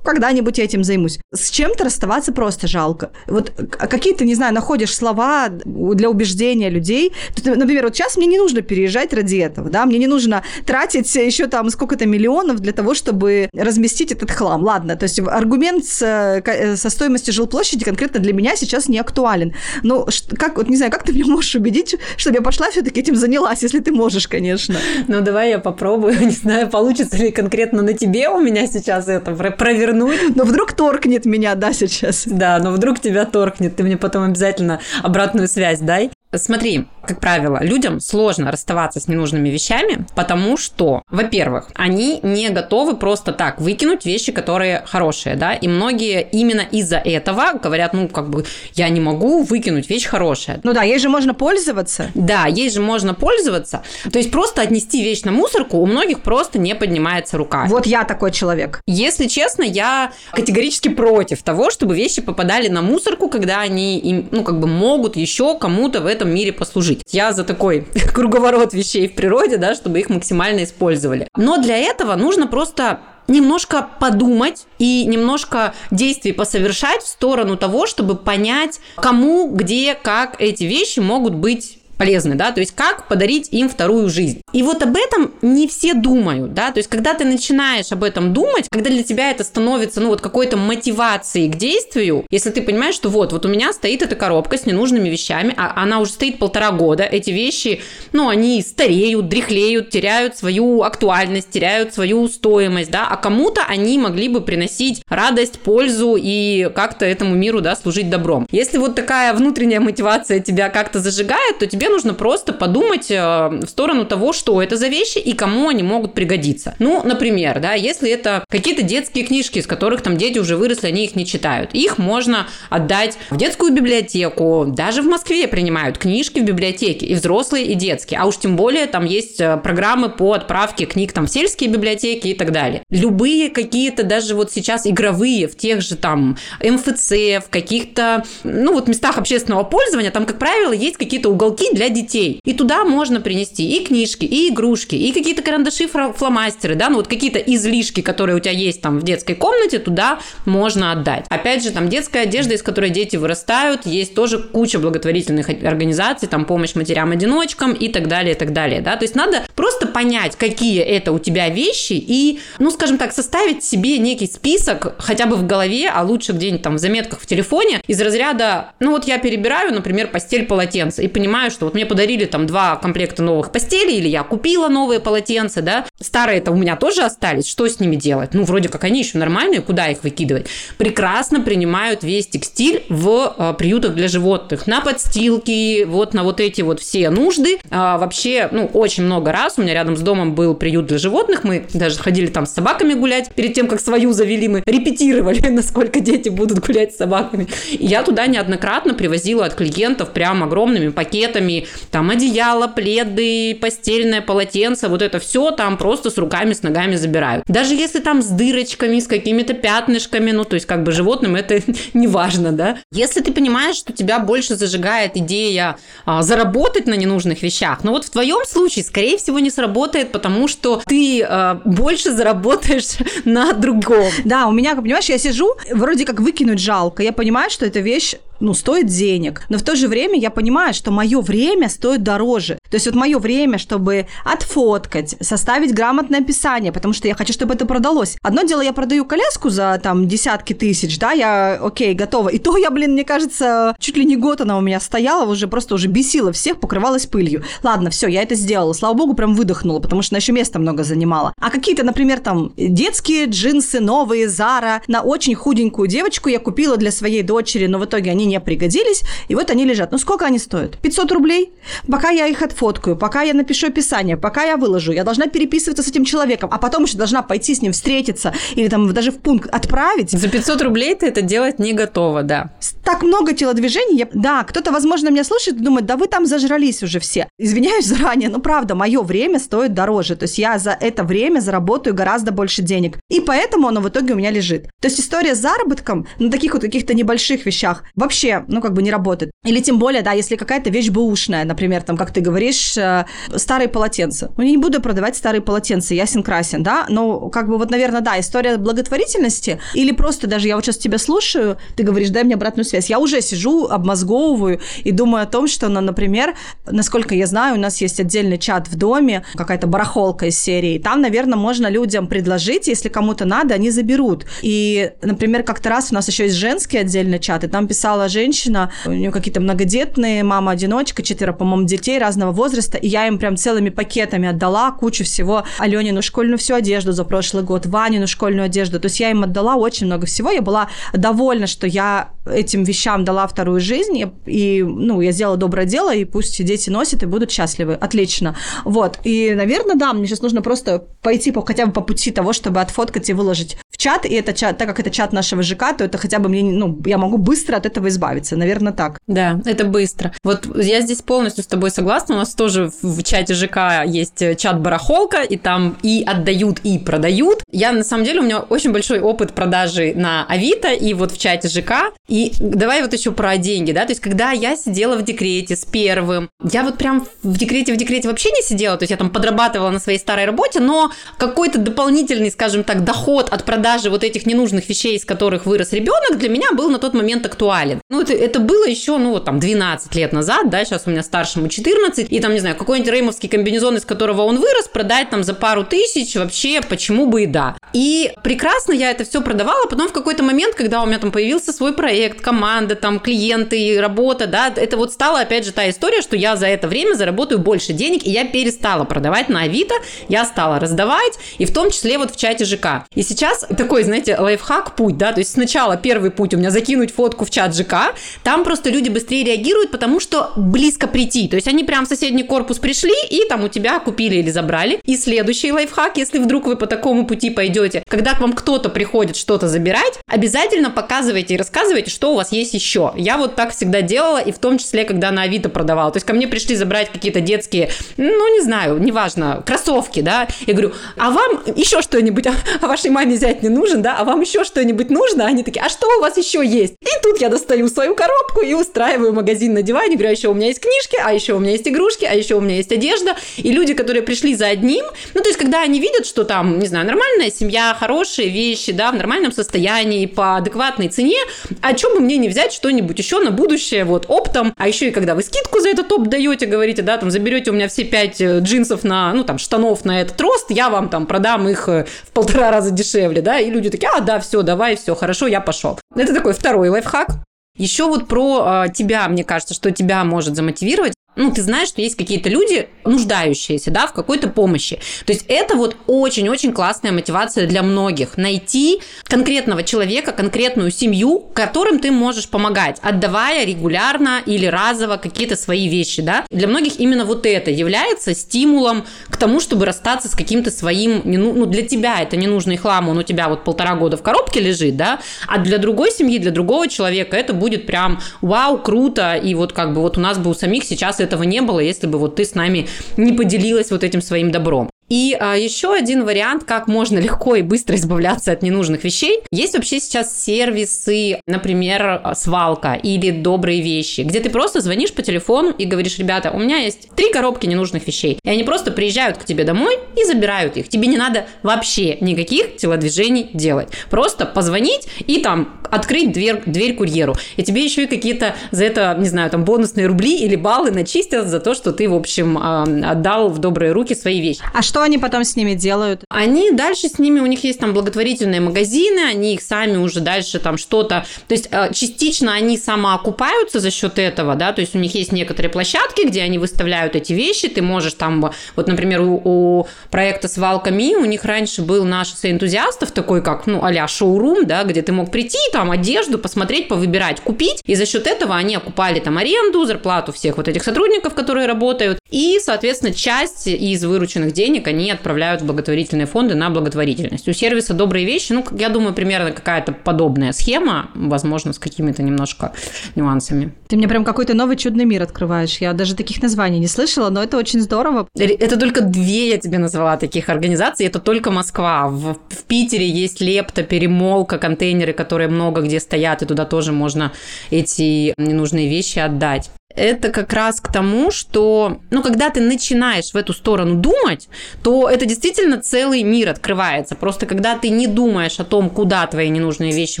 когда-нибудь я этим займусь. С чем-то расставаться просто жалко. Вот какие то не знаю, находишь слова для убеждения людей. Например, вот сейчас мне не нужно переезжать ради этого, да, мне не нужно тратить еще там сколько-то миллионов для того, чтобы разместить этот хлам. Ладно, то есть аргумент с, э, со стоимостью жилплощади конкретно для меня сейчас не актуален. Но как, вот не знаю, как ты меня можешь убедить, чтобы я пошла все-таки этим занялась, если ты можешь, конечно. Ну, давай я попробую. Не знаю, получится ли конкретно на тебе у меня сейчас это провернуть. Но вдруг торкнет меня, да, сейчас. Да, но вдруг тебя торкнет. Ты мне потом обязательно обратную связь дай. Смотри, как правило, людям сложно расставаться с ненужными вещами, потому что, во-первых, они не готовы просто так выкинуть вещи, которые хорошие, да, и многие именно из-за этого говорят, ну, как бы, я не могу выкинуть вещь хорошая. Ну да, ей же можно пользоваться. Да, ей же можно пользоваться. То есть просто отнести вещь на мусорку у многих просто не поднимается рука. Вот я такой человек. Если честно, я категорически против того, чтобы вещи попадали на мусорку, когда они, ну, как бы могут еще кому-то в этом этом мире послужить. Я за такой круговорот вещей в природе, да, чтобы их максимально использовали. Но для этого нужно просто немножко подумать и немножко действий посовершать в сторону того, чтобы понять, кому, где, как эти вещи могут быть полезны, да, то есть как подарить им вторую жизнь. И вот об этом не все думают, да, то есть когда ты начинаешь об этом думать, когда для тебя это становится, ну, вот какой-то мотивацией к действию, если ты понимаешь, что вот, вот у меня стоит эта коробка с ненужными вещами, а она уже стоит полтора года, эти вещи, ну, они стареют, дряхлеют, теряют свою актуальность, теряют свою стоимость, да, а кому-то они могли бы приносить радость, пользу и как-то этому миру, да, служить добром. Если вот такая внутренняя мотивация тебя как-то зажигает, то тебе тебе нужно просто подумать э, в сторону того, что это за вещи и кому они могут пригодиться. Ну, например, да, если это какие-то детские книжки, из которых там дети уже выросли, они их не читают. Их можно отдать в детскую библиотеку. Даже в Москве принимают книжки в библиотеке, и взрослые, и детские. А уж тем более там есть э, программы по отправке книг там в сельские библиотеки и так далее. Любые какие-то даже вот сейчас игровые в тех же там МФЦ, в каких-то, ну вот местах общественного пользования, там, как правило, есть какие-то уголки для детей. И туда можно принести и книжки, и игрушки, и какие-то карандаши, фломастеры, да, ну вот какие-то излишки, которые у тебя есть там в детской комнате, туда можно отдать. Опять же, там детская одежда, из которой дети вырастают, есть тоже куча благотворительных организаций, там помощь матерям-одиночкам и так далее, и так далее, да, то есть надо просто понять, какие это у тебя вещи и, ну, скажем так, составить себе некий список хотя бы в голове, а лучше где-нибудь там в заметках в телефоне из разряда, ну вот я перебираю, например, постель полотенца и понимаю, что вот мне подарили там два комплекта новых постелей, или я купила новые полотенца, да, старые-то у меня тоже остались, что с ними делать? Ну, вроде как они еще нормальные, куда их выкидывать? Прекрасно принимают весь текстиль в а, приютах для животных, на подстилки, вот на вот эти вот все нужды. А, вообще, ну, очень много раз у меня рядом с домом был приют для животных, мы даже ходили там с собаками гулять, перед тем, как свою завели, мы репетировали, насколько дети будут гулять с собаками. И я туда неоднократно привозила от клиентов прям огромными пакетами там одеяло, пледы, постельное полотенце, вот это все там просто с руками, с ногами забирают. Даже если там с дырочками, с какими-то пятнышками, ну, то есть как бы животным это не важно, да. Если ты понимаешь, что тебя больше зажигает идея а, заработать на ненужных вещах, но вот в твоем случае, скорее всего, не сработает, потому что ты а, больше заработаешь на другом. Да, у меня, понимаешь, я сижу, вроде как выкинуть жалко, я понимаю, что эта вещь ну, стоит денег. Но в то же время я понимаю, что мое время стоит дороже. То есть вот мое время, чтобы отфоткать, составить грамотное описание, потому что я хочу, чтобы это продалось. Одно дело, я продаю коляску за там десятки тысяч, да, я, окей, готова. И то я, блин, мне кажется, чуть ли не год она у меня стояла, уже просто уже бесила всех, покрывалась пылью. Ладно, все, я это сделала. Слава богу, прям выдохнула, потому что она еще места много занимала. А какие-то, например, там детские джинсы новые, Зара, на очень худенькую девочку я купила для своей дочери, но в итоге они не пригодились, и вот они лежат. Ну, сколько они стоят? 500 рублей? Пока я их отфоткаю, пока я напишу описание, пока я выложу, я должна переписываться с этим человеком, а потом еще должна пойти с ним встретиться или там даже в пункт отправить. За 500 рублей ты это делать не готова, да. Так много телодвижений. Я... Да, кто-то, возможно, меня слушает и думает, да вы там зажрались уже все. Извиняюсь заранее, но правда, мое время стоит дороже. То есть я за это время заработаю гораздо больше денег. И поэтому оно в итоге у меня лежит. То есть история с заработком на таких вот каких-то небольших вещах вообще, ну, как бы не работает. Или тем более, да, если какая-то вещь бэушная, например, там, как ты говоришь, э, старые полотенца. Ну, я не буду продавать старые полотенца, ясен красен, да, но как бы вот, наверное, да, история благотворительности или просто даже я вот сейчас тебя слушаю, ты говоришь, дай мне обратную связь. Я уже сижу, обмозговываю и думаю о том, что, ну, например, насколько я знаю, у нас есть отдельный чат в доме, какая-то барахолка из серии. Там, наверное, можно людям предложить, если кому-то надо, они заберут. И, например, как-то раз у нас еще есть женский отдельный чат, и там писала женщина, у нее какие-то многодетные, мама-одиночка, четверо, по-моему, детей разного возраста, и я им прям целыми пакетами отдала кучу всего Аленину школьную всю одежду за прошлый год, Ванину школьную одежду. То есть я им отдала очень много всего. Я была довольна, что я этим вещам дала вторую жизнь, и ну, я сделала доброе дело, и пусть дети носят и будут счастливы. Отлично. Вот. И, наверное, да, мне сейчас нужно просто пойти по, хотя бы по пути того, чтобы отфоткать и выложить в чат, и это чат, так как это чат нашего ЖК, то это хотя бы мне, ну, я могу быстро от этого избавиться, наверное, так. Да, это быстро. Вот я здесь полностью с тобой согласна, у нас тоже в чате ЖК есть чат барахолка, и там и отдают, и продают. Я, на самом деле, у меня очень большой опыт продажи на Авито, и вот в чате ЖК. И давай вот еще про деньги, да, то есть когда я сидела в декрете с первым, я вот прям в декрете, в декрете вообще не сидела, то есть я там подрабатывала на своей старой работе, но какой-то дополнительный, скажем так, доход от продажи вот этих ненужных вещей, из которых вырос ребенок, для меня был на тот момент актуален. Ну, это, это было еще, ну, вот там, 12 лет назад, да, сейчас у меня старшему 14, и там, не знаю, какой-нибудь реймовский комбинезон, из которого он вырос, продать там за пару тысяч, вообще, почему бы и да. И прекрасно я это все продавала, потом в какой-то момент, когда у меня там появился свой проект, команда, там, клиенты, работа, да, это вот стала, опять же, та история, что я за это время заработаю больше денег, и я перестала продавать на Авито, я стала раздавать, и в том числе вот в чате ЖК. И сейчас такой, знаете, лайфхак путь, да, то есть сначала первый путь у меня закинуть фотку в чат ЖК, там просто люди быстрее реагируют, потому что близко прийти, то есть они прям в соседний корпус пришли и там у тебя купили или забрали. И следующий лайфхак, если вдруг вы по такому пути пойдете, когда к вам кто-то приходит что-то забирать, обязательно показывайте и рассказывайте, что у вас есть еще. Я вот так всегда делала, и в том числе, когда на Авито продавала. То есть ко мне пришли забрать какие-то детские, ну, не знаю, неважно, кроссовки, да. Я говорю, а вам еще что-нибудь, а вашей маме взять не нужен, да, а вам еще что-нибудь нужно? Они такие, а что у вас еще есть? И тут я достаю свою коробку и устраиваю магазин на диване, говорю, а еще у меня есть книжки, а еще у меня есть игрушки, а еще у меня есть одежда. И люди, которые пришли за одним, ну, то есть, когда они видят, что там, не знаю, нормальная семья, хорошие вещи, да, в нормальном состоянии, по адекватной цене, а чем бы мне не взять что-нибудь еще на будущее, вот, оптом, а еще и когда вы скидку за этот опт даете, говорите, да, там, заберете у меня все пять э, джинсов на, ну, там, штанов на этот рост, я вам там продам их э, в полтора раза дешевле, да, и люди такие, а, да, все, давай, все, хорошо, я пошел. Это такой второй лайфхак. Еще вот про э, тебя, мне кажется, что тебя может замотивировать ну, ты знаешь, что есть какие-то люди, нуждающиеся, да, в какой-то помощи. То есть это вот очень-очень классная мотивация для многих. Найти конкретного человека, конкретную семью, которым ты можешь помогать, отдавая регулярно или разово какие-то свои вещи, да. Для многих именно вот это является стимулом к тому, чтобы расстаться с каким-то своим, ну, для тебя это ненужный хлам, он у тебя вот полтора года в коробке лежит, да, а для другой семьи, для другого человека это будет прям вау, круто, и вот как бы вот у нас бы у самих сейчас этого не было, если бы вот ты с нами не поделилась вот этим своим добром. И а, еще один вариант, как можно легко и быстро избавляться от ненужных вещей. Есть вообще сейчас сервисы, например, свалка или добрые вещи, где ты просто звонишь по телефону и говоришь, ребята, у меня есть три коробки ненужных вещей. И они просто приезжают к тебе домой и забирают их. Тебе не надо вообще никаких телодвижений делать. Просто позвонить и там открыть дверь, дверь курьеру. И тебе еще и какие-то за это, не знаю, там бонусные рубли или баллы начистят за то, что ты, в общем, отдал в добрые руки свои вещи. А что они потом с ними делают? Они дальше с ними, у них есть там благотворительные магазины, они их сами уже дальше там что-то... То есть э, частично они самоокупаются за счет этого, да, то есть у них есть некоторые площадки, где они выставляют эти вещи, ты можешь там, вот, например, у, у проекта «Свалка Ми» у них раньше был наш энтузиастов такой, как, ну, а шоурум, да, где ты мог прийти, там, одежду посмотреть, повыбирать, купить, и за счет этого они окупали там аренду, зарплату всех вот этих сотрудников, которые работают, и, соответственно, часть из вырученных денег они отправляют в благотворительные фонды на благотворительность. У сервиса «Добрые вещи», ну, я думаю, примерно какая-то подобная схема, возможно, с какими-то немножко нюансами. Ты мне прям какой-то новый чудный мир открываешь. Я даже таких названий не слышала, но это очень здорово. Это только две я тебе назвала таких организаций, это только Москва. В, в Питере есть лепта, перемолка, контейнеры, которые много где стоят, и туда тоже можно эти ненужные вещи отдать это как раз к тому, что, ну, когда ты начинаешь в эту сторону думать, то это действительно целый мир открывается. Просто когда ты не думаешь о том, куда твои ненужные вещи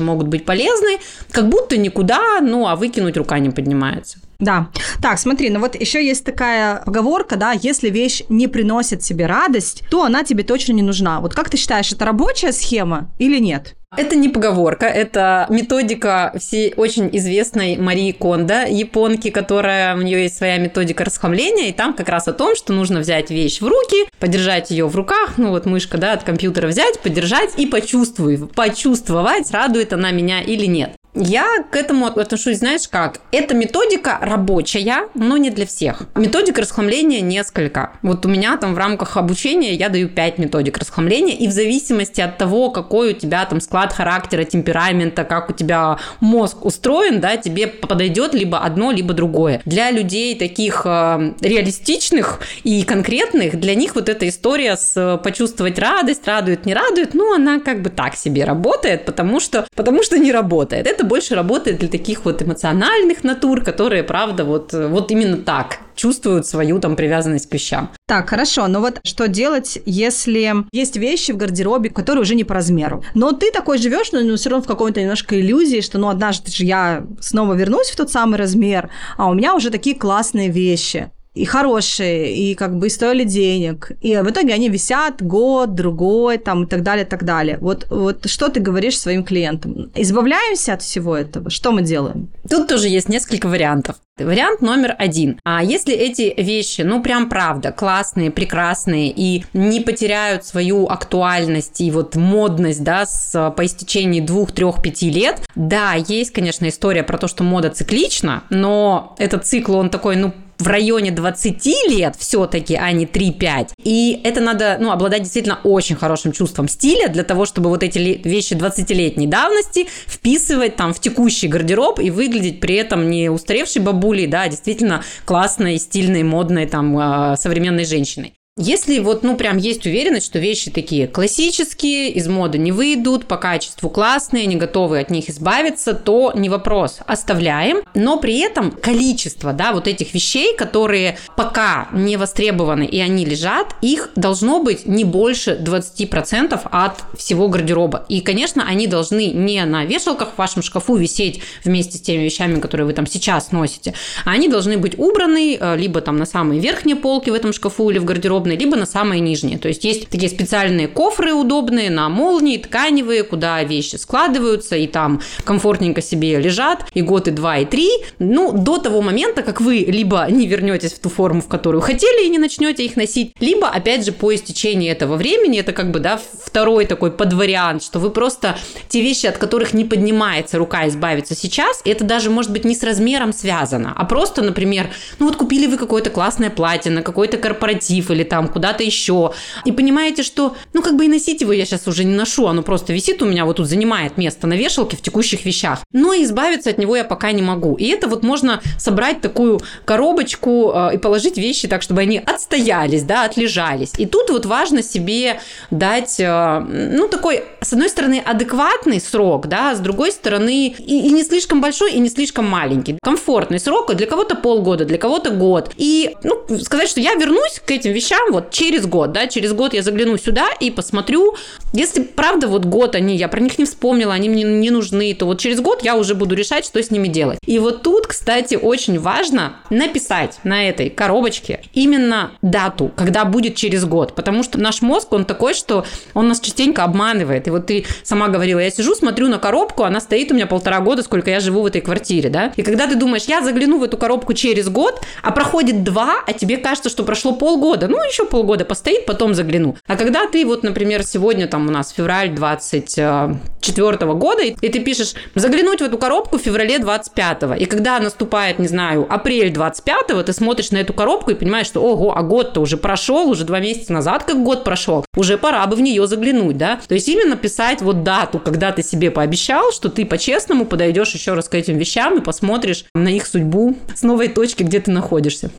могут быть полезны, как будто никуда, ну, а выкинуть рука не поднимается. Да. Так, смотри, ну вот еще есть такая поговорка, да, если вещь не приносит тебе радость, то она тебе точно не нужна. Вот как ты считаешь, это рабочая схема или нет? Это не поговорка, это методика всей очень известной Марии Кондо, японки, которая, у нее есть своя методика расхламления, и там как раз о том, что нужно взять вещь в руки, подержать ее в руках, ну вот мышка, да, от компьютера взять, подержать и почувствовать, почувствовать, радует она меня или нет. Я к этому отношусь, знаешь как? Эта методика рабочая, но не для всех. Методик расхламления несколько. Вот у меня там в рамках обучения я даю 5 методик расхламления, и в зависимости от того, какой у тебя там склад характера, темперамента, как у тебя мозг устроен, да, тебе подойдет либо одно, либо другое. Для людей таких э, реалистичных и конкретных, для них вот эта история с э, почувствовать радость, радует, не радует, ну, она как бы так себе работает, потому что, потому что не работает. Это больше работает для таких вот эмоциональных натур, которые, правда, вот, вот именно так чувствуют свою там привязанность к вещам. Так, хорошо, но вот что делать, если есть вещи в гардеробе, которые уже не по размеру? Но ты такой живешь, но ну, все равно в какой-то немножко иллюзии, что ну однажды же я снова вернусь в тот самый размер, а у меня уже такие классные вещи и хорошие, и как бы стоили денег. И в итоге они висят год, другой, там, и так далее, и так далее. Вот, вот что ты говоришь своим клиентам? Избавляемся от всего этого? Что мы делаем? Тут тоже есть несколько вариантов. Вариант номер один. А если эти вещи, ну прям правда, классные, прекрасные и не потеряют свою актуальность и вот модность, да, с, по истечении двух, трех, пяти лет, да, есть, конечно, история про то, что мода циклична, но этот цикл, он такой, ну, в районе 20 лет все-таки, а не 3-5. И это надо, ну, обладать действительно очень хорошим чувством стиля для того, чтобы вот эти вещи 20-летней давности вписывать там в текущий гардероб и выглядеть при этом не устаревшей бабулей, да, а действительно классной, стильной, модной, там, а, современной женщиной. Если вот, ну, прям есть уверенность, что вещи такие классические, из моды не выйдут, по качеству классные, не готовы от них избавиться, то не вопрос, оставляем. Но при этом количество, да, вот этих вещей, которые пока не востребованы и они лежат, их должно быть не больше 20% от всего гардероба. И, конечно, они должны не на вешалках в вашем шкафу висеть вместе с теми вещами, которые вы там сейчас носите, а они должны быть убраны э, либо там на самые верхние полки в этом шкафу или в гардеробе, удобные, либо на самые нижние. То есть есть такие специальные кофры удобные на молнии, тканевые, куда вещи складываются и там комфортненько себе лежат и год, и два, и три. Ну, до того момента, как вы либо не вернетесь в ту форму, в которую хотели, и не начнете их носить, либо, опять же, по истечении этого времени, это как бы, да, второй такой подвариант, что вы просто те вещи, от которых не поднимается рука избавиться сейчас, это даже может быть не с размером связано, а просто, например, ну вот купили вы какое-то классное платье на какой-то корпоратив или там куда-то еще. И понимаете, что, ну, как бы и носить его я сейчас уже не ношу, оно просто висит у меня вот тут, занимает место на вешалке в текущих вещах. Но избавиться от него я пока не могу. И это вот можно собрать такую коробочку э, и положить вещи так, чтобы они отстоялись, да, отлежались. И тут вот важно себе дать, э, ну, такой, с одной стороны, адекватный срок, да, с другой стороны, и, и не слишком большой, и не слишком маленький. Комфортный срок, для кого-то полгода, для кого-то год. И, ну, сказать, что я вернусь к этим вещам, вещам вот через год, да, через год я загляну сюда и посмотрю, если правда вот год они, я про них не вспомнила, они мне не нужны, то вот через год я уже буду решать, что с ними делать. И вот тут, кстати, очень важно написать на этой коробочке именно дату, когда будет через год, потому что наш мозг, он такой, что он нас частенько обманывает. И вот ты сама говорила, я сижу, смотрю на коробку, она стоит у меня полтора года, сколько я живу в этой квартире, да, и когда ты думаешь, я загляну в эту коробку через год, а проходит два, а тебе кажется, что прошло полгода, ну, еще полгода постоит, потом загляну. А когда ты вот, например, сегодня там у нас февраль 24 года, и ты пишешь, заглянуть в эту коробку в феврале 25 и когда наступает, не знаю, апрель 25 ты смотришь на эту коробку и понимаешь, что, ого, а год-то уже прошел, уже два месяца назад как год прошел, уже пора бы в нее заглянуть, да? То есть именно писать вот дату, когда ты себе пообещал, что ты по-честному подойдешь еще раз к этим вещам и посмотришь на их судьбу с новой точки, где ты находишься.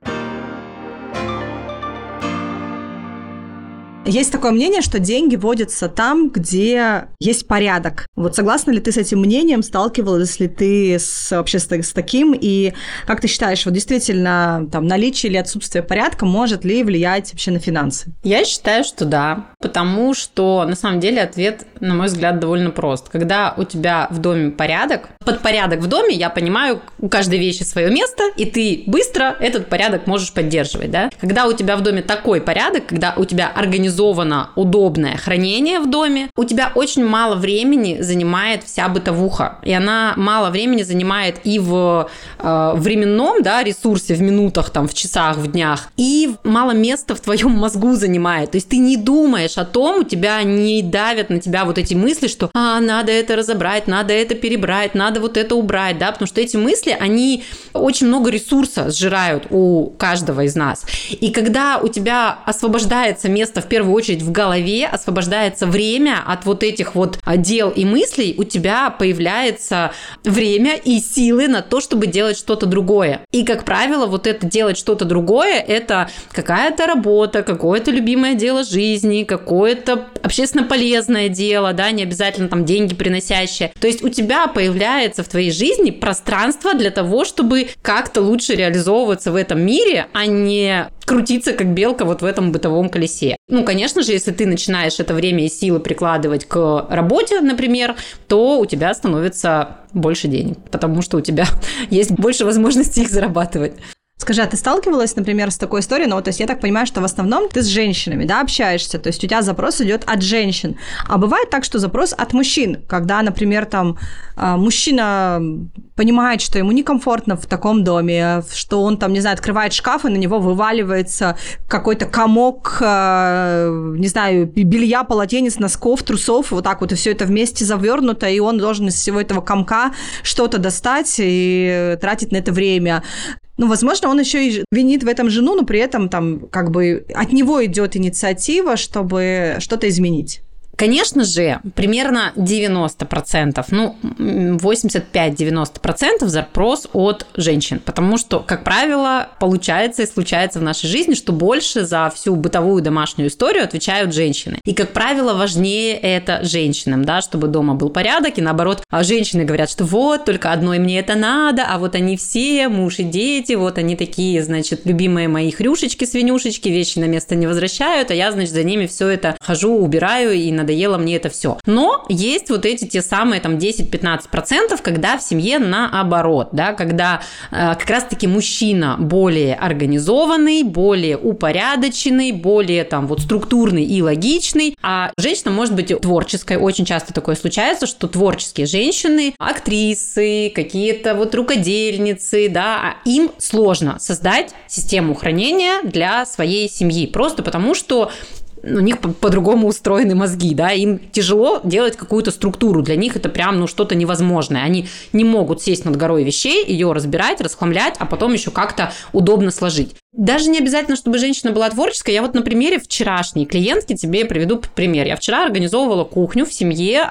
Есть такое мнение, что деньги водятся там, где есть порядок. Вот согласна ли ты с этим мнением? Сталкивалась ли ты с, вообще с, с таким? И как ты считаешь, вот действительно там наличие или отсутствие порядка может ли влиять вообще на финансы? Я считаю, что да, потому что на самом деле ответ, на мой взгляд, довольно прост. Когда у тебя в доме порядок, под порядок в доме я понимаю, у каждой вещи свое место, и ты быстро этот порядок можешь поддерживать, да? Когда у тебя в доме такой порядок, когда у тебя организован организовано удобное хранение в доме, у тебя очень мало времени занимает вся бытовуха. И она мало времени занимает и в э, временном да, ресурсе, в минутах, там, в часах, в днях, и мало места в твоем мозгу занимает. То есть ты не думаешь о том, у тебя не давят на тебя вот эти мысли, что а, надо это разобрать, надо это перебрать, надо вот это убрать, да, потому что эти мысли, они очень много ресурса сжирают у каждого из нас. И когда у тебя освобождается место в первую первую очередь в голове освобождается время от вот этих вот дел и мыслей, у тебя появляется время и силы на то, чтобы делать что-то другое. И, как правило, вот это делать что-то другое, это какая-то работа, какое-то любимое дело жизни, какое-то общественно полезное дело, да, не обязательно там деньги приносящее. То есть у тебя появляется в твоей жизни пространство для того, чтобы как-то лучше реализовываться в этом мире, а не крутиться как белка вот в этом бытовом колесе. Ну, конечно же, если ты начинаешь это время и силы прикладывать к работе, например, то у тебя становится больше денег, потому что у тебя есть больше возможностей их зарабатывать. Скажи, а ты сталкивалась, например, с такой историей? Ну, то есть я так понимаю, что в основном ты с женщинами, да, общаешься, то есть у тебя запрос идет от женщин. А бывает так, что запрос от мужчин, когда, например, там а, мужчина понимает, что ему некомфортно в таком доме, что он там, не знаю, открывает шкаф, и на него вываливается какой-то комок, а, не знаю, белья, полотенец, носков, трусов, вот так вот, и все это вместе завернуто, и он должен из всего этого комка что-то достать и тратить на это время. Ну, возможно, он еще и винит в этом жену, но при этом там как бы от него идет инициатива, чтобы что-то изменить. Конечно же, примерно 90%, ну, 85-90% запрос от женщин, потому что, как правило, получается и случается в нашей жизни, что больше за всю бытовую домашнюю историю отвечают женщины. И, как правило, важнее это женщинам, да, чтобы дома был порядок, и наоборот, а женщины говорят, что вот, только одной мне это надо, а вот они все, муж и дети, вот они такие, значит, любимые мои хрюшечки, свинюшечки, вещи на место не возвращают, а я, значит, за ними все это хожу, убираю и на надоело мне это все. Но есть вот эти те самые там 10-15%, когда в семье наоборот, да, когда э, как раз-таки мужчина более организованный, более упорядоченный, более там вот структурный и логичный, а женщина может быть творческой. Очень часто такое случается, что творческие женщины, актрисы, какие-то вот рукодельницы, да, а им сложно создать систему хранения для своей семьи, просто потому что у них по-другому устроены мозги, да, им тяжело делать какую-то структуру, для них это прям, ну, что-то невозможное. Они не могут сесть над горой вещей, ее разбирать, расхламлять, а потом еще как-то удобно сложить. Даже не обязательно, чтобы женщина была творческая. Я вот на примере вчерашней клиентки тебе приведу пример. Я вчера организовывала кухню в семье,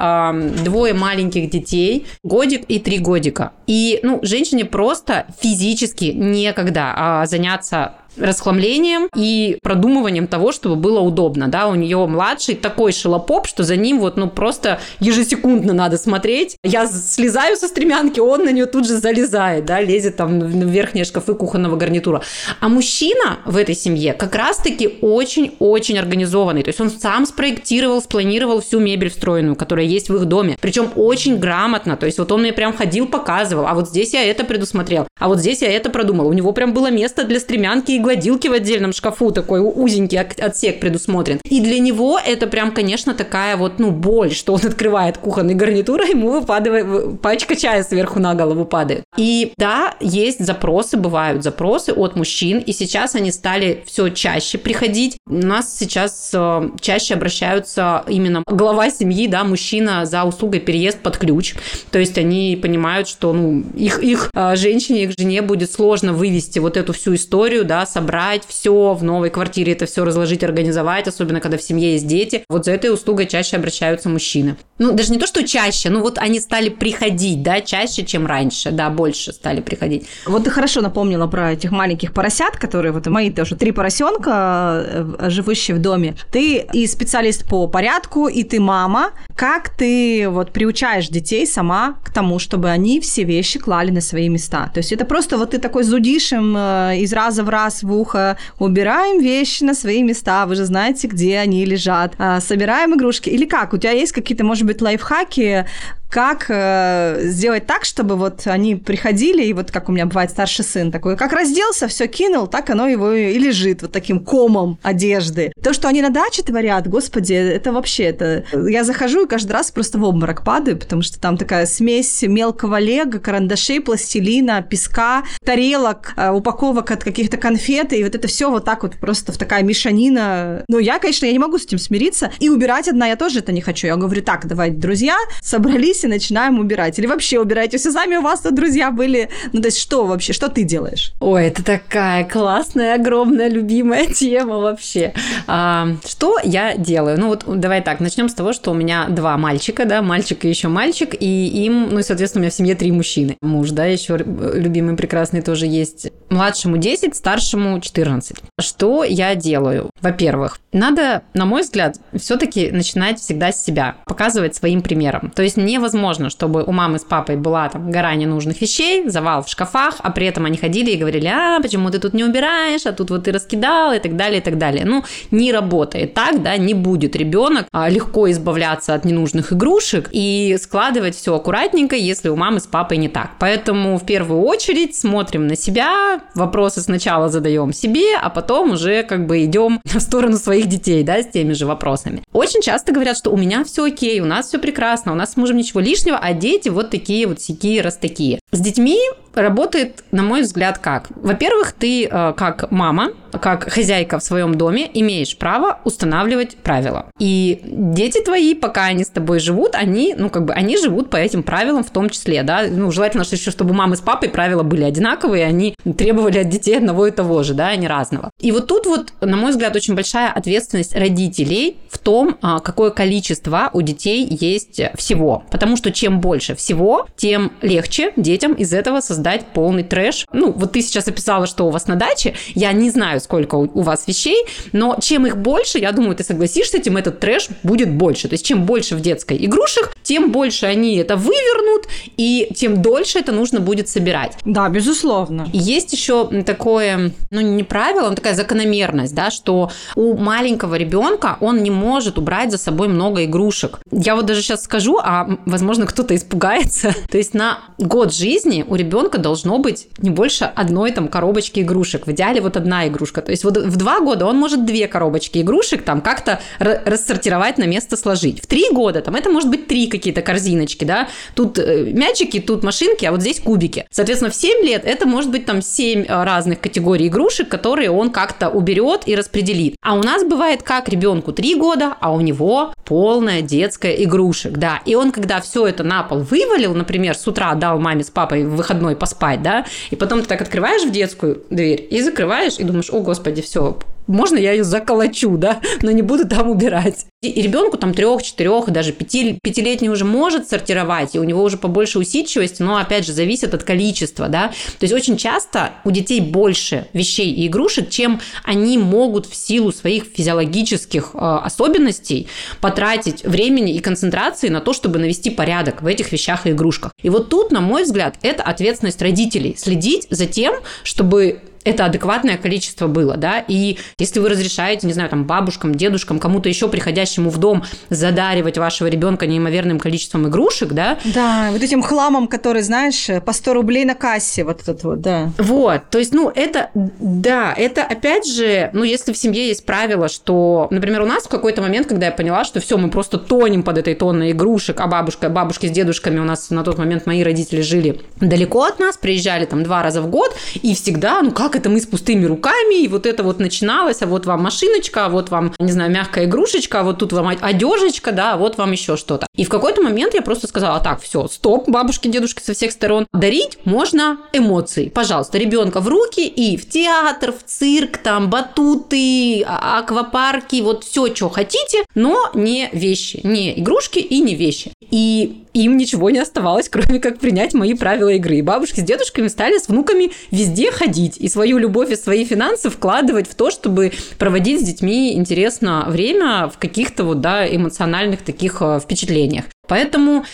двое маленьких детей, годик и три годика. И, ну, женщине просто физически некогда а, заняться расхламлением и продумыванием того, чтобы было удобно, да, у нее младший такой шелопоп, что за ним вот, ну, просто ежесекундно надо смотреть. Я слезаю со стремянки, он на нее тут же залезает, да, лезет там в верхние шкафы кухонного гарнитура. А мужчина в этой семье как раз-таки очень-очень организованный, то есть он сам спроектировал, спланировал всю мебель встроенную, которая есть в их доме, причем очень грамотно, то есть вот он мне прям ходил, показывал, а вот здесь я это предусмотрел, а вот здесь я это продумал. У него прям было место для стремянки и гладилки в отдельном шкафу, такой узенький отсек предусмотрен. И для него это прям, конечно, такая вот, ну, боль, что он открывает кухонный гарнитур, и ему выпадает, пачка чая сверху на голову падает. И да, есть запросы, бывают запросы от мужчин, и сейчас они стали все чаще приходить. У нас сейчас э, чаще обращаются именно глава семьи, да, мужчина за услугой переезд под ключ. То есть они понимают, что ну, их, их э, женщине, их жене будет сложно вывести вот эту всю историю, да, собрать все в новой квартире, это все разложить, организовать, особенно когда в семье есть дети. Вот за этой услугой чаще обращаются мужчины. Ну, даже не то, что чаще, ну вот они стали приходить, да, чаще, чем раньше, да, больше стали приходить. Вот ты хорошо напомнила про этих маленьких поросят, которые вот мои тоже три поросенка, э, живущие в доме. Ты и специалист по порядку, и ты мама. Как ты вот приучаешь детей сама к тому, чтобы они все вещи клали на свои места? То есть это просто вот ты такой зудишь им э, из раза в раз в ухо, убираем вещи на свои места, вы же знаете, где они лежат, а, собираем игрушки. Или как? У тебя есть какие-то, может быть, лайфхаки, как э, сделать так, чтобы вот они приходили, и вот как у меня бывает старший сын такой, как разделся, все кинул, так оно его и лежит вот таким комом одежды. То, что они на даче творят, господи, это вообще, это... Я захожу и каждый раз просто в обморок падаю, потому что там такая смесь мелкого лего, карандашей, пластилина, песка, тарелок, э, упаковок от каких-то конфет, и вот это все вот так вот просто в такая мешанина. Ну, я, конечно, я не могу с этим смириться, и убирать одна я тоже это не хочу. Я говорю, так, давай, друзья, собрались и начинаем убирать. Или вообще убираете все сами, у вас тут друзья были. Ну, то есть что вообще, что ты делаешь? Ой, это такая классная, огромная, любимая тема вообще. А, что я делаю? Ну, вот давай так, начнем с того, что у меня два мальчика, да, мальчик и еще мальчик, и им, ну, и, соответственно, у меня в семье три мужчины. Муж, да, еще любимый, прекрасный тоже есть. Младшему 10, старшему 14. Что я делаю? Во-первых, надо, на мой взгляд, все-таки начинать всегда с себя, показывать своим примером. То есть невозможно невозможно, чтобы у мамы с папой была там гора ненужных вещей, завал в шкафах, а при этом они ходили и говорили, а, почему ты тут не убираешь, а тут вот ты раскидал и так далее, и так далее. Ну, не работает так, да, не будет ребенок а, легко избавляться от ненужных игрушек и складывать все аккуратненько, если у мамы с папой не так. Поэтому в первую очередь смотрим на себя, вопросы сначала задаем себе, а потом уже как бы идем в сторону своих детей, да, с теми же вопросами. Очень часто говорят, что у меня все окей, у нас все прекрасно, у нас с мужем ничего лишнего, а дети вот такие вот сякие, раз такие. С детьми работает, на мой взгляд, как? Во-первых, ты э, как мама, как хозяйка в своем доме имеешь право устанавливать правила. И дети твои, пока они с тобой живут, они, ну, как бы, они живут по этим правилам в том числе, да. Ну, желательно, что еще, чтобы мамы с папой правила были одинаковые, они требовали от детей одного и того же, да, а не разного. И вот тут вот, на мой взгляд, очень большая ответственность родителей в том, а, какое количество у детей есть всего. Потому что чем больше всего, тем легче детям из этого создать полный трэш. Ну, вот ты сейчас описала, что у вас на даче. Я не знаю, сколько у вас вещей, но чем их больше, я думаю, ты согласишься, тем этот трэш будет больше. То есть, чем больше в детской игрушек, тем больше они это вывернут, и тем дольше это нужно будет собирать. Да, безусловно. Есть еще такое, ну, не правило, но такая закономерность, да, что у маленького ребенка он не может убрать за собой много игрушек. Я вот даже сейчас скажу, а возможно кто-то испугается. То есть на год жизни у ребенка должно быть не больше одной там коробочки игрушек. В идеале вот одна игрушка. То есть вот в два года он может две коробочки игрушек там как-то рассортировать на место сложить. В три года там это может быть три какие-то корзиночки, да. Тут э, мячики, тут машинки, а вот здесь кубики. Соответственно, в 7 лет это может быть там 7 э, разных категорий игрушек, которые он как-то уберет и распределит. А у нас бывает как ребенку 3 года, а у него полная детская игрушек, да. И он, когда все это на пол вывалил, например, с утра дал маме с папой в выходной поспать, да, и потом ты так открываешь в детскую дверь и закрываешь, и думаешь, о, господи, все, можно я ее заколочу, да, но не буду там убирать. И ребенку там трех, четырех, даже пяти, пятилетний уже может сортировать, и у него уже побольше усидчивости, но опять же зависит от количества, да. То есть очень часто у детей больше вещей и игрушек, чем они могут в силу своих физиологических э, особенностей потратить времени и концентрации на то, чтобы навести порядок в этих вещах и игрушках. И вот тут, на мой взгляд, это ответственность родителей следить за тем, чтобы это адекватное количество было, да, и если вы разрешаете, не знаю, там, бабушкам, дедушкам, кому-то еще приходящему в дом задаривать вашего ребенка неимоверным количеством игрушек, да. Да, вот этим хламом, который, знаешь, по 100 рублей на кассе, вот этот вот, да. Вот, то есть, ну, это, да, это опять же, ну, если в семье есть правило, что, например, у нас в какой-то момент, когда я поняла, что все, мы просто тонем под этой тонной игрушек, а бабушка, бабушки с дедушками у нас на тот момент мои родители жили далеко от нас, приезжали там два раза в год, и всегда, ну, как это мы с пустыми руками, и вот это вот начиналось, а вот вам машиночка, а вот вам, не знаю, мягкая игрушечка, а вот тут вам одежечка, да, а вот вам еще что-то. И в какой-то момент я просто сказала, так, все, стоп, бабушки, дедушки со всех сторон. Дарить можно эмоции. Пожалуйста, ребенка в руки и в театр, в цирк, там, батуты, а, аквапарки, вот все, что хотите, но не вещи, не игрушки и не вещи. И им ничего не оставалось, кроме как принять мои правила игры. И бабушки с дедушками стали с внуками везде ходить и свою любовь и свои финансы вкладывать в то, чтобы проводить с детьми интересно время в каких-то вот, да, эмоциональных таких э, впечатлениях. Поэтому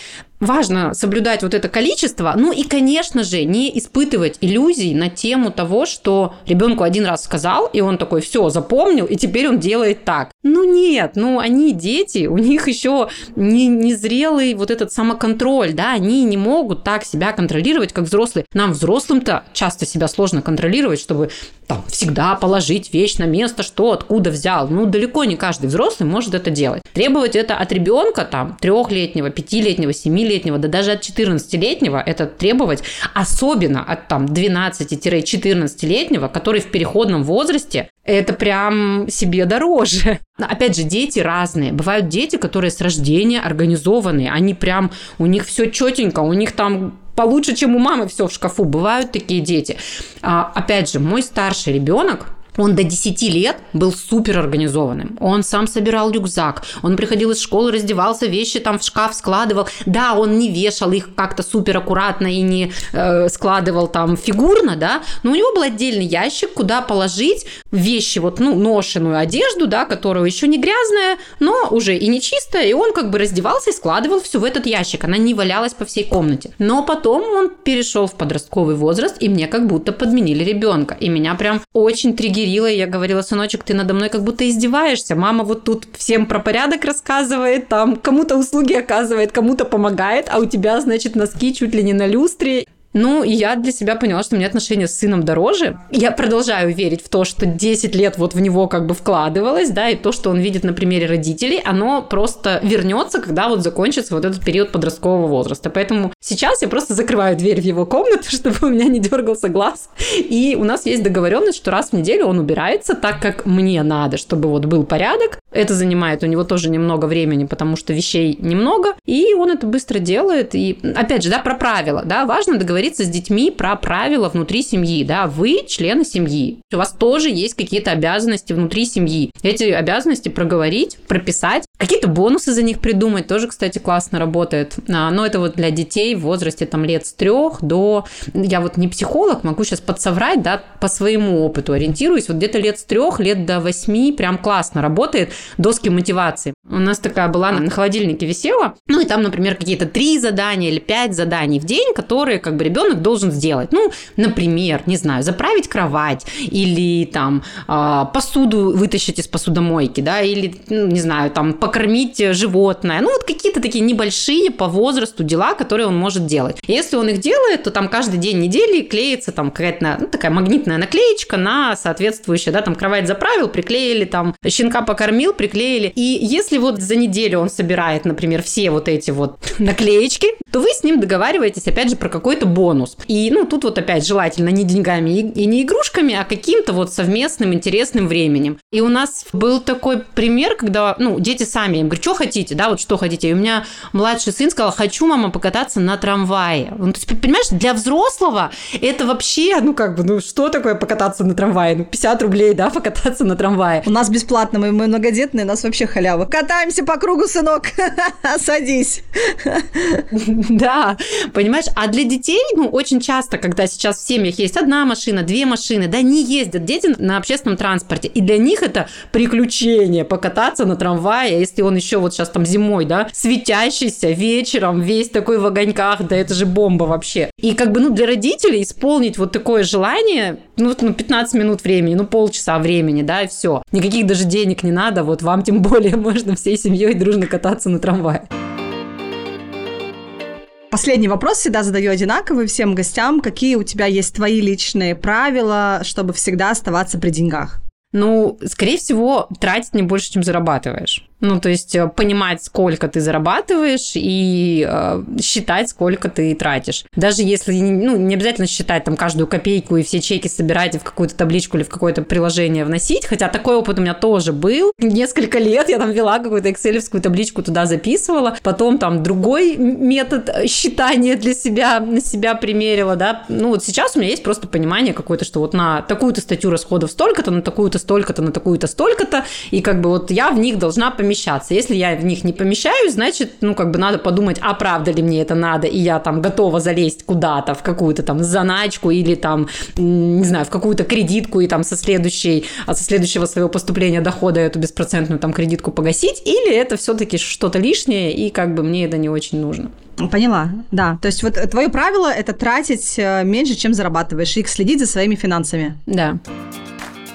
важно соблюдать вот это количество, ну и, конечно же, не испытывать иллюзий на тему того, что ребенку один раз сказал, и он такой, все, запомнил, и теперь он делает так. Ну нет, ну они дети, у них еще не, незрелый вот этот самоконтроль, да, они не могут так себя контролировать, как взрослые. Нам, взрослым-то, часто себя сложно контролировать, чтобы там всегда положить вещь на место, что откуда взял. Ну, далеко не каждый взрослый может это делать. Требовать это от ребенка, там, трехлетнего, пятилетнего, семилетнего, да даже от 14-летнего это требовать, особенно от там 12-14-летнего, который в переходном возрасте, это прям себе дороже. Опять же, дети разные. Бывают дети, которые с рождения организованные. Они прям, у них все четенько, у них там получше, чем у мамы все в шкафу. Бывают такие дети. А, опять же, мой старший ребенок, он до 10 лет был супер организованным. Он сам собирал рюкзак. Он приходил из школы, раздевался, вещи там в шкаф складывал. Да, он не вешал их как-то супер аккуратно и не э, складывал там фигурно, да, но у него был отдельный ящик, куда положить вещи, вот, ну, ношеную одежду, да, которая еще не грязная, но уже и не чистая, и он как бы раздевался и складывал все в этот ящик. Она не валялась по всей комнате. Но потом он перешел в подростковый возраст, и мне как будто подменили ребенка. И меня прям очень триггерило Кирилла, и я говорила, сыночек, ты надо мной как будто издеваешься. Мама вот тут всем про порядок рассказывает, там кому-то услуги оказывает, кому-то помогает, а у тебя, значит, носки чуть ли не на люстре. Ну, и я для себя поняла, что мне отношения с сыном дороже. Я продолжаю верить в то, что 10 лет вот в него как бы вкладывалось, да, и то, что он видит на примере родителей, оно просто вернется, когда вот закончится вот этот период подросткового возраста. Поэтому сейчас я просто закрываю дверь в его комнату, чтобы у меня не дергался глаз. И у нас есть договоренность, что раз в неделю он убирается так, как мне надо, чтобы вот был порядок. Это занимает у него тоже немного времени, потому что вещей немного, и он это быстро делает. И опять же, да, про правила, да, важно договориться договориться с детьми про правила внутри семьи, да, вы члены семьи, у вас тоже есть какие-то обязанности внутри семьи. Эти обязанности проговорить, прописать, какие-то бонусы за них придумать, тоже, кстати, классно работает. А, но это вот для детей в возрасте там лет с трех до... Я вот не психолог, могу сейчас подсоврать, да, по своему опыту ориентируюсь, вот где-то лет с трех, лет до восьми прям классно работает доски мотивации. У нас такая была на холодильнике висела, ну и там, например, какие-то три задания или пять заданий в день, которые как бы ребенок должен сделать. Ну, например, не знаю, заправить кровать или там а, посуду вытащить из посудомойки, да, или, ну, не знаю, там покормить животное. Ну, вот какие-то такие небольшие по возрасту дела, которые он может делать. Если он их делает, то там каждый день недели клеится там какая-то ну, такая магнитная наклеечка на соответствующее, да, там кровать заправил, приклеили, там щенка покормил, приклеили. И если вот за неделю он собирает, например, все вот эти вот наклеечки, то вы с ним договариваетесь, опять же, про какой-то бонус. И, ну, тут вот опять желательно не деньгами и не игрушками, а каким-то вот совместным интересным временем. И у нас был такой пример, когда, ну, дети сами. Я им говорю, что хотите, да, вот что хотите. И у меня младший сын сказал, хочу, мама, покататься на трамвае. Ну, то есть, понимаешь, для взрослого это вообще, ну, как бы, ну, что такое покататься на трамвае? Ну, 50 рублей, да, покататься на трамвае. У нас бесплатно, мы, мы многодетные, у нас вообще халява. Катаемся по кругу, сынок, садись. Да, понимаешь, а для детей, ну, очень часто, когда сейчас в семьях есть одна машина, две машины, да, не ездят дети на общественном транспорте, и для них это приключение покататься на трамвае, если он еще вот сейчас там зимой, да, светящийся вечером, весь такой в огоньках, да это же бомба вообще. И как бы, ну, для родителей исполнить вот такое желание, ну, ну 15 минут времени, ну, полчаса времени, да, и все. Никаких даже денег не надо, вот вам тем более можно всей семьей дружно кататься на трамвае. Последний вопрос всегда задаю одинаковый всем гостям. Какие у тебя есть твои личные правила, чтобы всегда оставаться при деньгах? Ну, скорее всего, тратить не больше, чем зарабатываешь. Ну, то есть э, понимать, сколько ты зарабатываешь и э, считать, сколько ты тратишь. Даже если, ну, не обязательно считать там каждую копейку и все чеки собирать и в какую-то табличку или в какое-то приложение вносить, хотя такой опыт у меня тоже был. Несколько лет я там вела какую-то экселевскую табличку, туда записывала, потом там другой метод считания для себя, на себя примерила, да. Ну, вот сейчас у меня есть просто понимание какое-то, что вот на такую-то статью расходов столько-то, на такую-то столько-то, на такую-то столько-то, и как бы вот я в них должна помещать помещаться. Если я в них не помещаюсь, значит, ну, как бы надо подумать, а правда ли мне это надо, и я там готова залезть куда-то в какую-то там заначку или там, не знаю, в какую-то кредитку и там со следующей, а со следующего своего поступления дохода эту беспроцентную там кредитку погасить, или это все-таки что-то лишнее, и как бы мне это не очень нужно. Поняла, да. То есть вот твое правило – это тратить э, меньше, чем зарабатываешь, и следить за своими финансами. Да.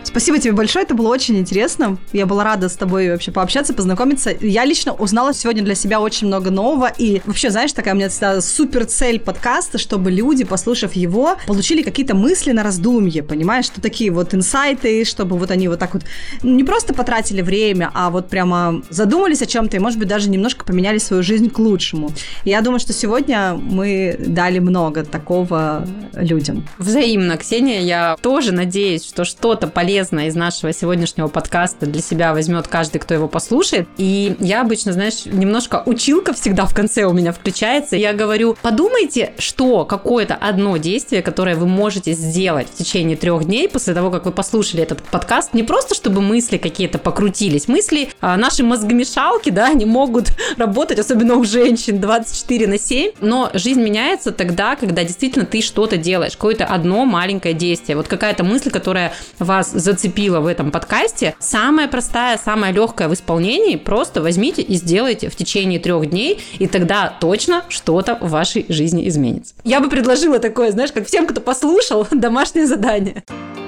Спасибо тебе большое, это было очень интересно. Я была рада с тобой вообще пообщаться, познакомиться. Я лично узнала сегодня для себя очень много нового. И вообще, знаешь, такая у меня всегда супер цель подкаста, чтобы люди, послушав его, получили какие-то мысли на раздумье, понимаешь, что такие вот инсайты, чтобы вот они вот так вот не просто потратили время, а вот прямо задумались о чем-то и, может быть, даже немножко поменяли свою жизнь к лучшему. И я думаю, что сегодня мы дали много такого людям. Взаимно, Ксения, я тоже надеюсь, что что-то полезное полезно из нашего сегодняшнего подкаста для себя возьмет каждый, кто его послушает. И я обычно, знаешь, немножко училка всегда в конце у меня включается. Я говорю, подумайте, что какое-то одно действие, которое вы можете сделать в течение трех дней после того, как вы послушали этот подкаст, не просто чтобы мысли какие-то покрутились, мысли, а наши мозгомешалки, да, они могут работать, особенно у женщин, 24 на 7, но жизнь меняется тогда, когда действительно ты что-то делаешь, какое-то одно маленькое действие, вот какая-то мысль, которая вас зацепила в этом подкасте, самая простая, самая легкая в исполнении, просто возьмите и сделайте в течение трех дней, и тогда точно что-то в вашей жизни изменится. Я бы предложила такое, знаешь, как всем, кто послушал, домашнее задание.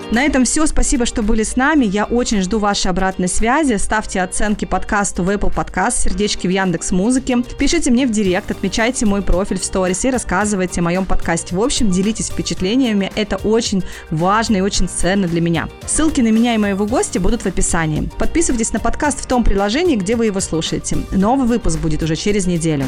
На этом все. Спасибо, что были с нами. Я очень жду вашей обратной связи. Ставьте оценки подкасту в Apple Podcast, сердечки в Яндекс Музыке. Пишите мне в директ, отмечайте мой профиль в сторис и рассказывайте о моем подкасте. В общем, делитесь впечатлениями. Это очень важно и очень ценно для меня. Ссылки на меня и моего гостя будут в описании. Подписывайтесь на подкаст в том приложении, где вы его слушаете. Новый выпуск будет уже через неделю.